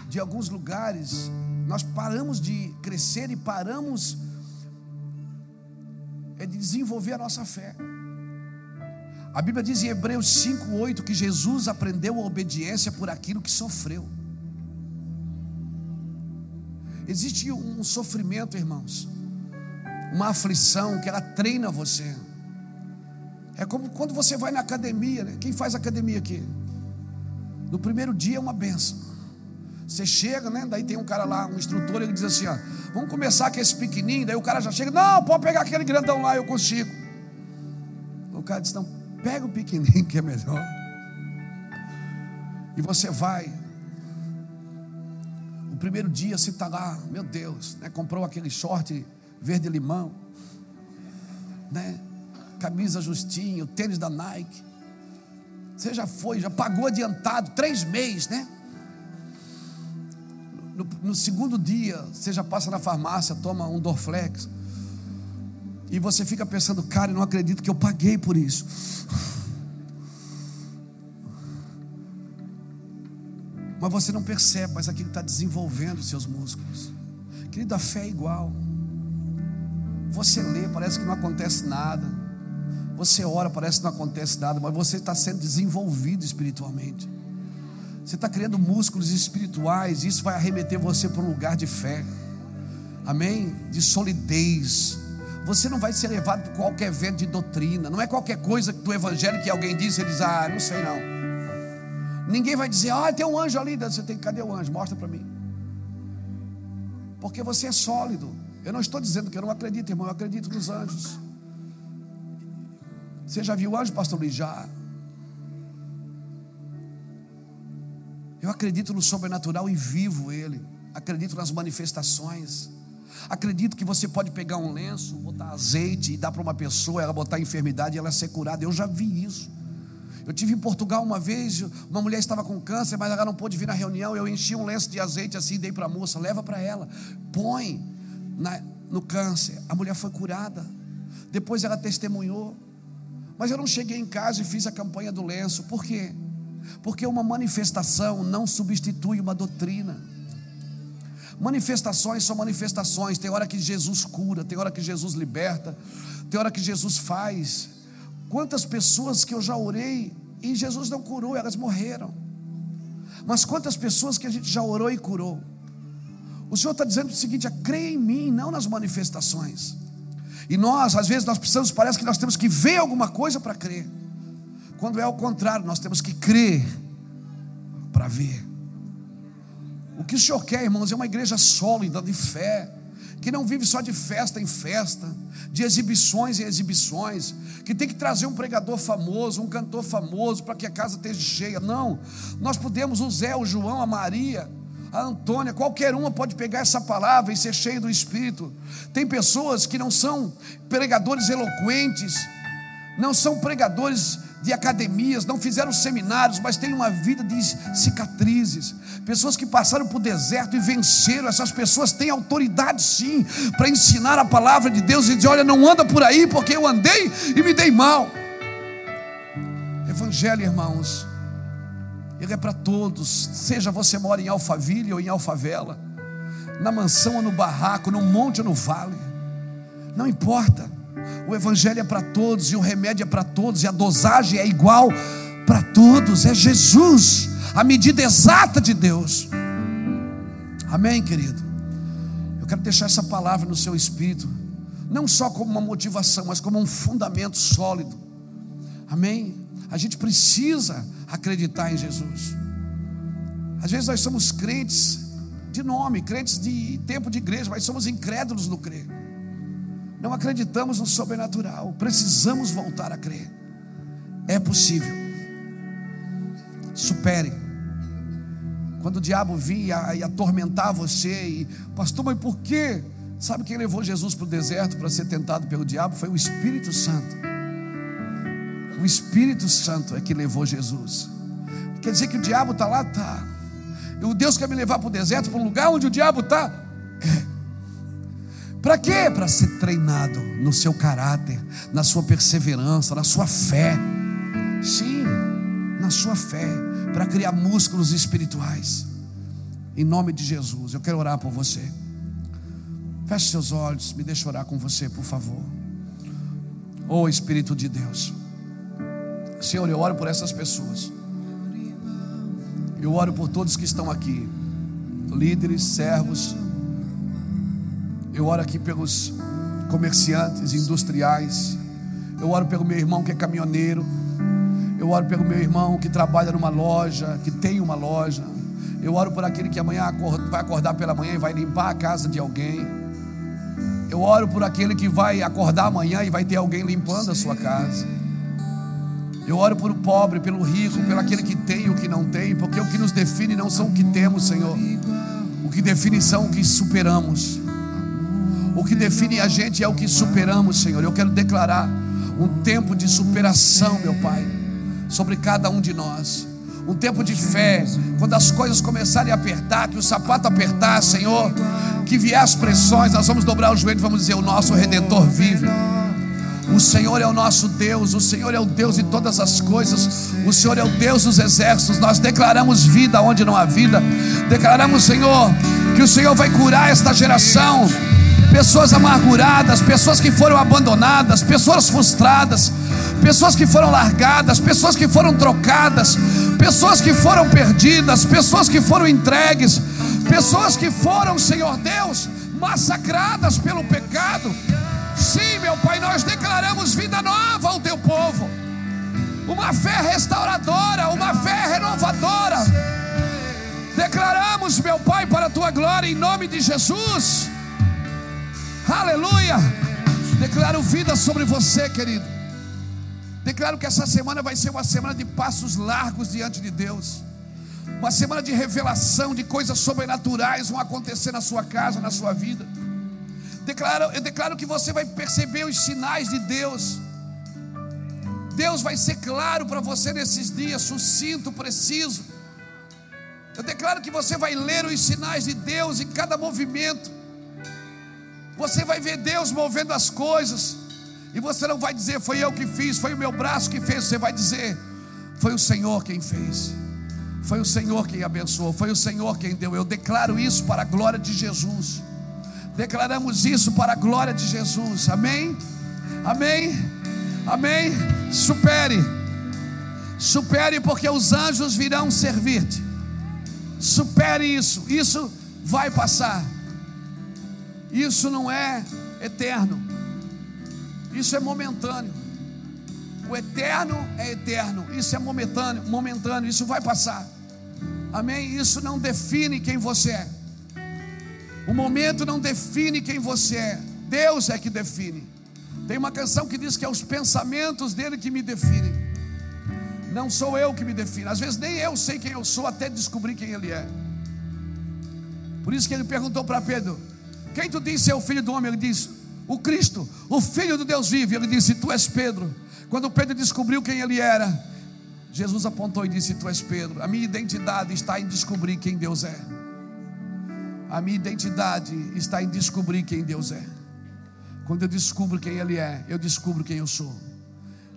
de alguns lugares, nós paramos de crescer e paramos é de desenvolver a nossa fé. A Bíblia diz em Hebreus 5:8 que Jesus aprendeu a obediência por aquilo que sofreu. Existe um sofrimento, irmãos, uma aflição que ela treina você. É como quando você vai na academia, né? Quem faz academia aqui? No primeiro dia é uma benção. Você chega, né? Daí tem um cara lá, um instrutor, ele diz assim: ó, vamos começar com esse pequenininho. Daí o cara já chega, não, pode pegar aquele grandão lá, eu consigo. O cara diz: não, pega o pequenininho que é melhor. E você vai. O primeiro dia você está lá, meu Deus, né? comprou aquele short verde-limão, né? camisa justinho, tênis da Nike. Você já foi, já pagou adiantado, três meses, né? No, no segundo dia, você já passa na farmácia, toma um Dorflex. E você fica pensando, cara, eu não acredito que eu paguei por isso. Mas você não percebe, mas aquilo está desenvolvendo seus músculos. Querido, a fé é igual. Você lê, parece que não acontece nada. Você ora, parece que não acontece nada, mas você está sendo desenvolvido espiritualmente. Você está criando músculos espirituais, isso vai arremeter você para um lugar de fé, amém? De solidez. Você não vai ser levado por qualquer vento de doutrina, não é qualquer coisa do evangelho que alguém diz, você diz, ah, não sei não. Ninguém vai dizer, ah, tem um anjo ali, você tem, cadê o anjo? Mostra para mim. Porque você é sólido. Eu não estou dizendo que eu não acredito, irmão, eu acredito nos anjos. Você já viu o anjo, pastor Luiz? Já. Eu acredito no sobrenatural e vivo ele. Acredito nas manifestações. Acredito que você pode pegar um lenço, botar azeite e dar para uma pessoa, ela botar enfermidade e ela ser curada. Eu já vi isso. Eu tive em Portugal uma vez, uma mulher estava com câncer, mas ela não pôde vir na reunião. Eu enchi um lenço de azeite assim, dei para a moça, leva para ela, põe na, no câncer. A mulher foi curada. Depois ela testemunhou. Mas eu não cheguei em casa e fiz a campanha do lenço. Por quê? Porque uma manifestação não substitui uma doutrina. Manifestações são manifestações. Tem hora que Jesus cura, tem hora que Jesus liberta, tem hora que Jesus faz. Quantas pessoas que eu já orei e Jesus não curou, elas morreram. Mas quantas pessoas que a gente já orou e curou? O Senhor está dizendo o seguinte: creia em mim, não nas manifestações. E nós, às vezes, nós precisamos, parece que nós temos que ver alguma coisa para crer. Quando é o contrário, nós temos que crer para ver. O que o Senhor quer, irmãos, é uma igreja sólida de fé, que não vive só de festa em festa, de exibições em exibições, que tem que trazer um pregador famoso, um cantor famoso para que a casa esteja cheia. Não, nós podemos o Zé, o João, a Maria, a Antônia, qualquer uma pode pegar essa palavra e ser cheio do Espírito. Tem pessoas que não são pregadores eloquentes, não são pregadores de academias, não fizeram seminários, mas têm uma vida de cicatrizes. Pessoas que passaram por deserto e venceram. Essas pessoas têm autoridade sim para ensinar a palavra de Deus e dizer: olha, não anda por aí porque eu andei e me dei mal. Evangelho, irmãos, ele é para todos, seja você mora em Alphaville ou em Alfavela, na mansão ou no barraco, no monte ou no vale, não importa. O Evangelho é para todos, e o remédio é para todos, e a dosagem é igual para todos. É Jesus, a medida exata de Deus. Amém, querido? Eu quero deixar essa palavra no seu espírito, não só como uma motivação, mas como um fundamento sólido. Amém? A gente precisa acreditar em Jesus. Às vezes nós somos crentes de nome, crentes de tempo de igreja, mas somos incrédulos no crer. Não acreditamos no sobrenatural. Precisamos voltar a crer. É possível. Supere. Quando o diabo vinha e atormentar você, e, pastor, mas por quê? Sabe quem levou Jesus para o deserto para ser tentado pelo diabo? Foi o Espírito Santo. O Espírito Santo é que levou Jesus. Quer dizer que o diabo está lá? Está. E o Deus quer me levar para o deserto, para um lugar onde o diabo está? É. Para quê? Para ser treinado no seu caráter, na sua perseverança, na sua fé. Sim, na sua fé, para criar músculos espirituais. Em nome de Jesus, eu quero orar por você. Feche seus olhos, me deixe orar com você, por favor. Oh Espírito de Deus. Senhor, eu oro por essas pessoas. Eu oro por todos que estão aqui, líderes, servos, eu oro aqui pelos comerciantes, industriais. Eu oro pelo meu irmão que é caminhoneiro. Eu oro pelo meu irmão que trabalha numa loja, que tem uma loja. Eu oro por aquele que amanhã vai acordar pela manhã e vai limpar a casa de alguém. Eu oro por aquele que vai acordar amanhã e vai ter alguém limpando a sua casa. Eu oro por o pobre, pelo rico, pelo aquele que tem e o que não tem, porque o que nos define não são o que temos, Senhor. O que define são o que superamos. O que define a gente é o que superamos, Senhor. Eu quero declarar um tempo de superação, meu Pai, sobre cada um de nós. Um tempo de fé, quando as coisas começarem a apertar, que o sapato apertar, Senhor, que vier as pressões, nós vamos dobrar o joelho e vamos dizer: O nosso redentor vive. O Senhor é o nosso Deus, o Senhor é o Deus de todas as coisas, o Senhor é o Deus dos exércitos. Nós declaramos vida onde não há vida, declaramos, Senhor, que o Senhor vai curar esta geração pessoas amarguradas, pessoas que foram abandonadas, pessoas frustradas, pessoas que foram largadas, pessoas que foram trocadas, pessoas que foram perdidas, pessoas que foram entregues, pessoas que foram, Senhor Deus, massacradas pelo pecado. Sim, meu Pai, nós declaramos vida nova ao teu povo, uma fé restauradora, uma fé renovadora. Declaramos, meu Pai, para a tua glória, em nome de Jesus. Aleluia. Declaro vida sobre você, querido. Declaro que essa semana vai ser uma semana de passos largos diante de Deus. Uma semana de revelação de coisas sobrenaturais vão acontecer na sua casa, na sua vida. Declaro, eu declaro que você vai perceber os sinais de Deus. Deus vai ser claro para você nesses dias, sucinto, preciso. Eu declaro que você vai ler os sinais de Deus em cada movimento. Você vai ver Deus movendo as coisas. E você não vai dizer, foi eu que fiz, foi o meu braço que fez. Você vai dizer, foi o Senhor quem fez. Foi o Senhor quem abençoou. Foi o Senhor quem deu. Eu declaro isso para a glória de Jesus. Declaramos isso para a glória de Jesus. Amém? Amém? Amém? Supere. Supere, porque os anjos virão servir-te. Supere isso. Isso vai passar. Isso não é eterno. Isso é momentâneo. O eterno é eterno. Isso é momentâneo, momentâneo. Isso vai passar. Amém? Isso não define quem você é. O momento não define quem você é. Deus é que define. Tem uma canção que diz que é os pensamentos dele que me definem. Não sou eu que me defino. Às vezes nem eu sei quem eu sou até descobrir quem ele é. Por isso que ele perguntou para Pedro: Quem tu disse é o filho do homem? Ele disse: O Cristo, o filho do Deus vive. Ele disse: Tu és Pedro. Quando Pedro descobriu quem ele era, Jesus apontou e disse: Tu és Pedro. A minha identidade está em descobrir quem Deus é. A minha identidade está em descobrir quem Deus é. Quando eu descubro quem Ele é, eu descubro quem eu sou.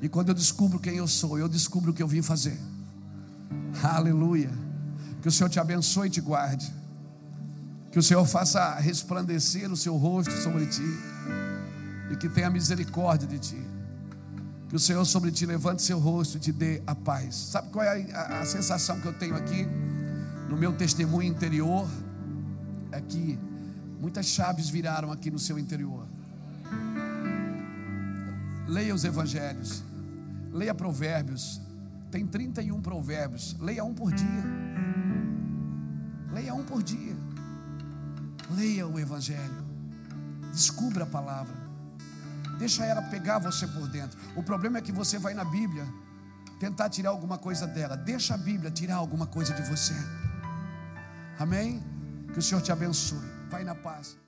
E quando eu descubro quem eu sou, eu descubro o que eu vim fazer. Aleluia. Que o Senhor te abençoe e te guarde. Que o Senhor faça resplandecer o seu rosto sobre ti. E que tenha misericórdia de ti. Que o Senhor sobre ti levante seu rosto e te dê a paz. Sabe qual é a, a, a sensação que eu tenho aqui? No meu testemunho interior é que muitas chaves viraram aqui no seu interior. Leia os evangelhos, leia provérbios, tem 31 provérbios, leia um por dia. Leia um por dia. Leia o evangelho. Descubra a palavra. Deixa ela pegar você por dentro. O problema é que você vai na Bíblia tentar tirar alguma coisa dela. Deixa a Bíblia tirar alguma coisa de você. Amém? Que o Senhor te abençoe. Vai na paz.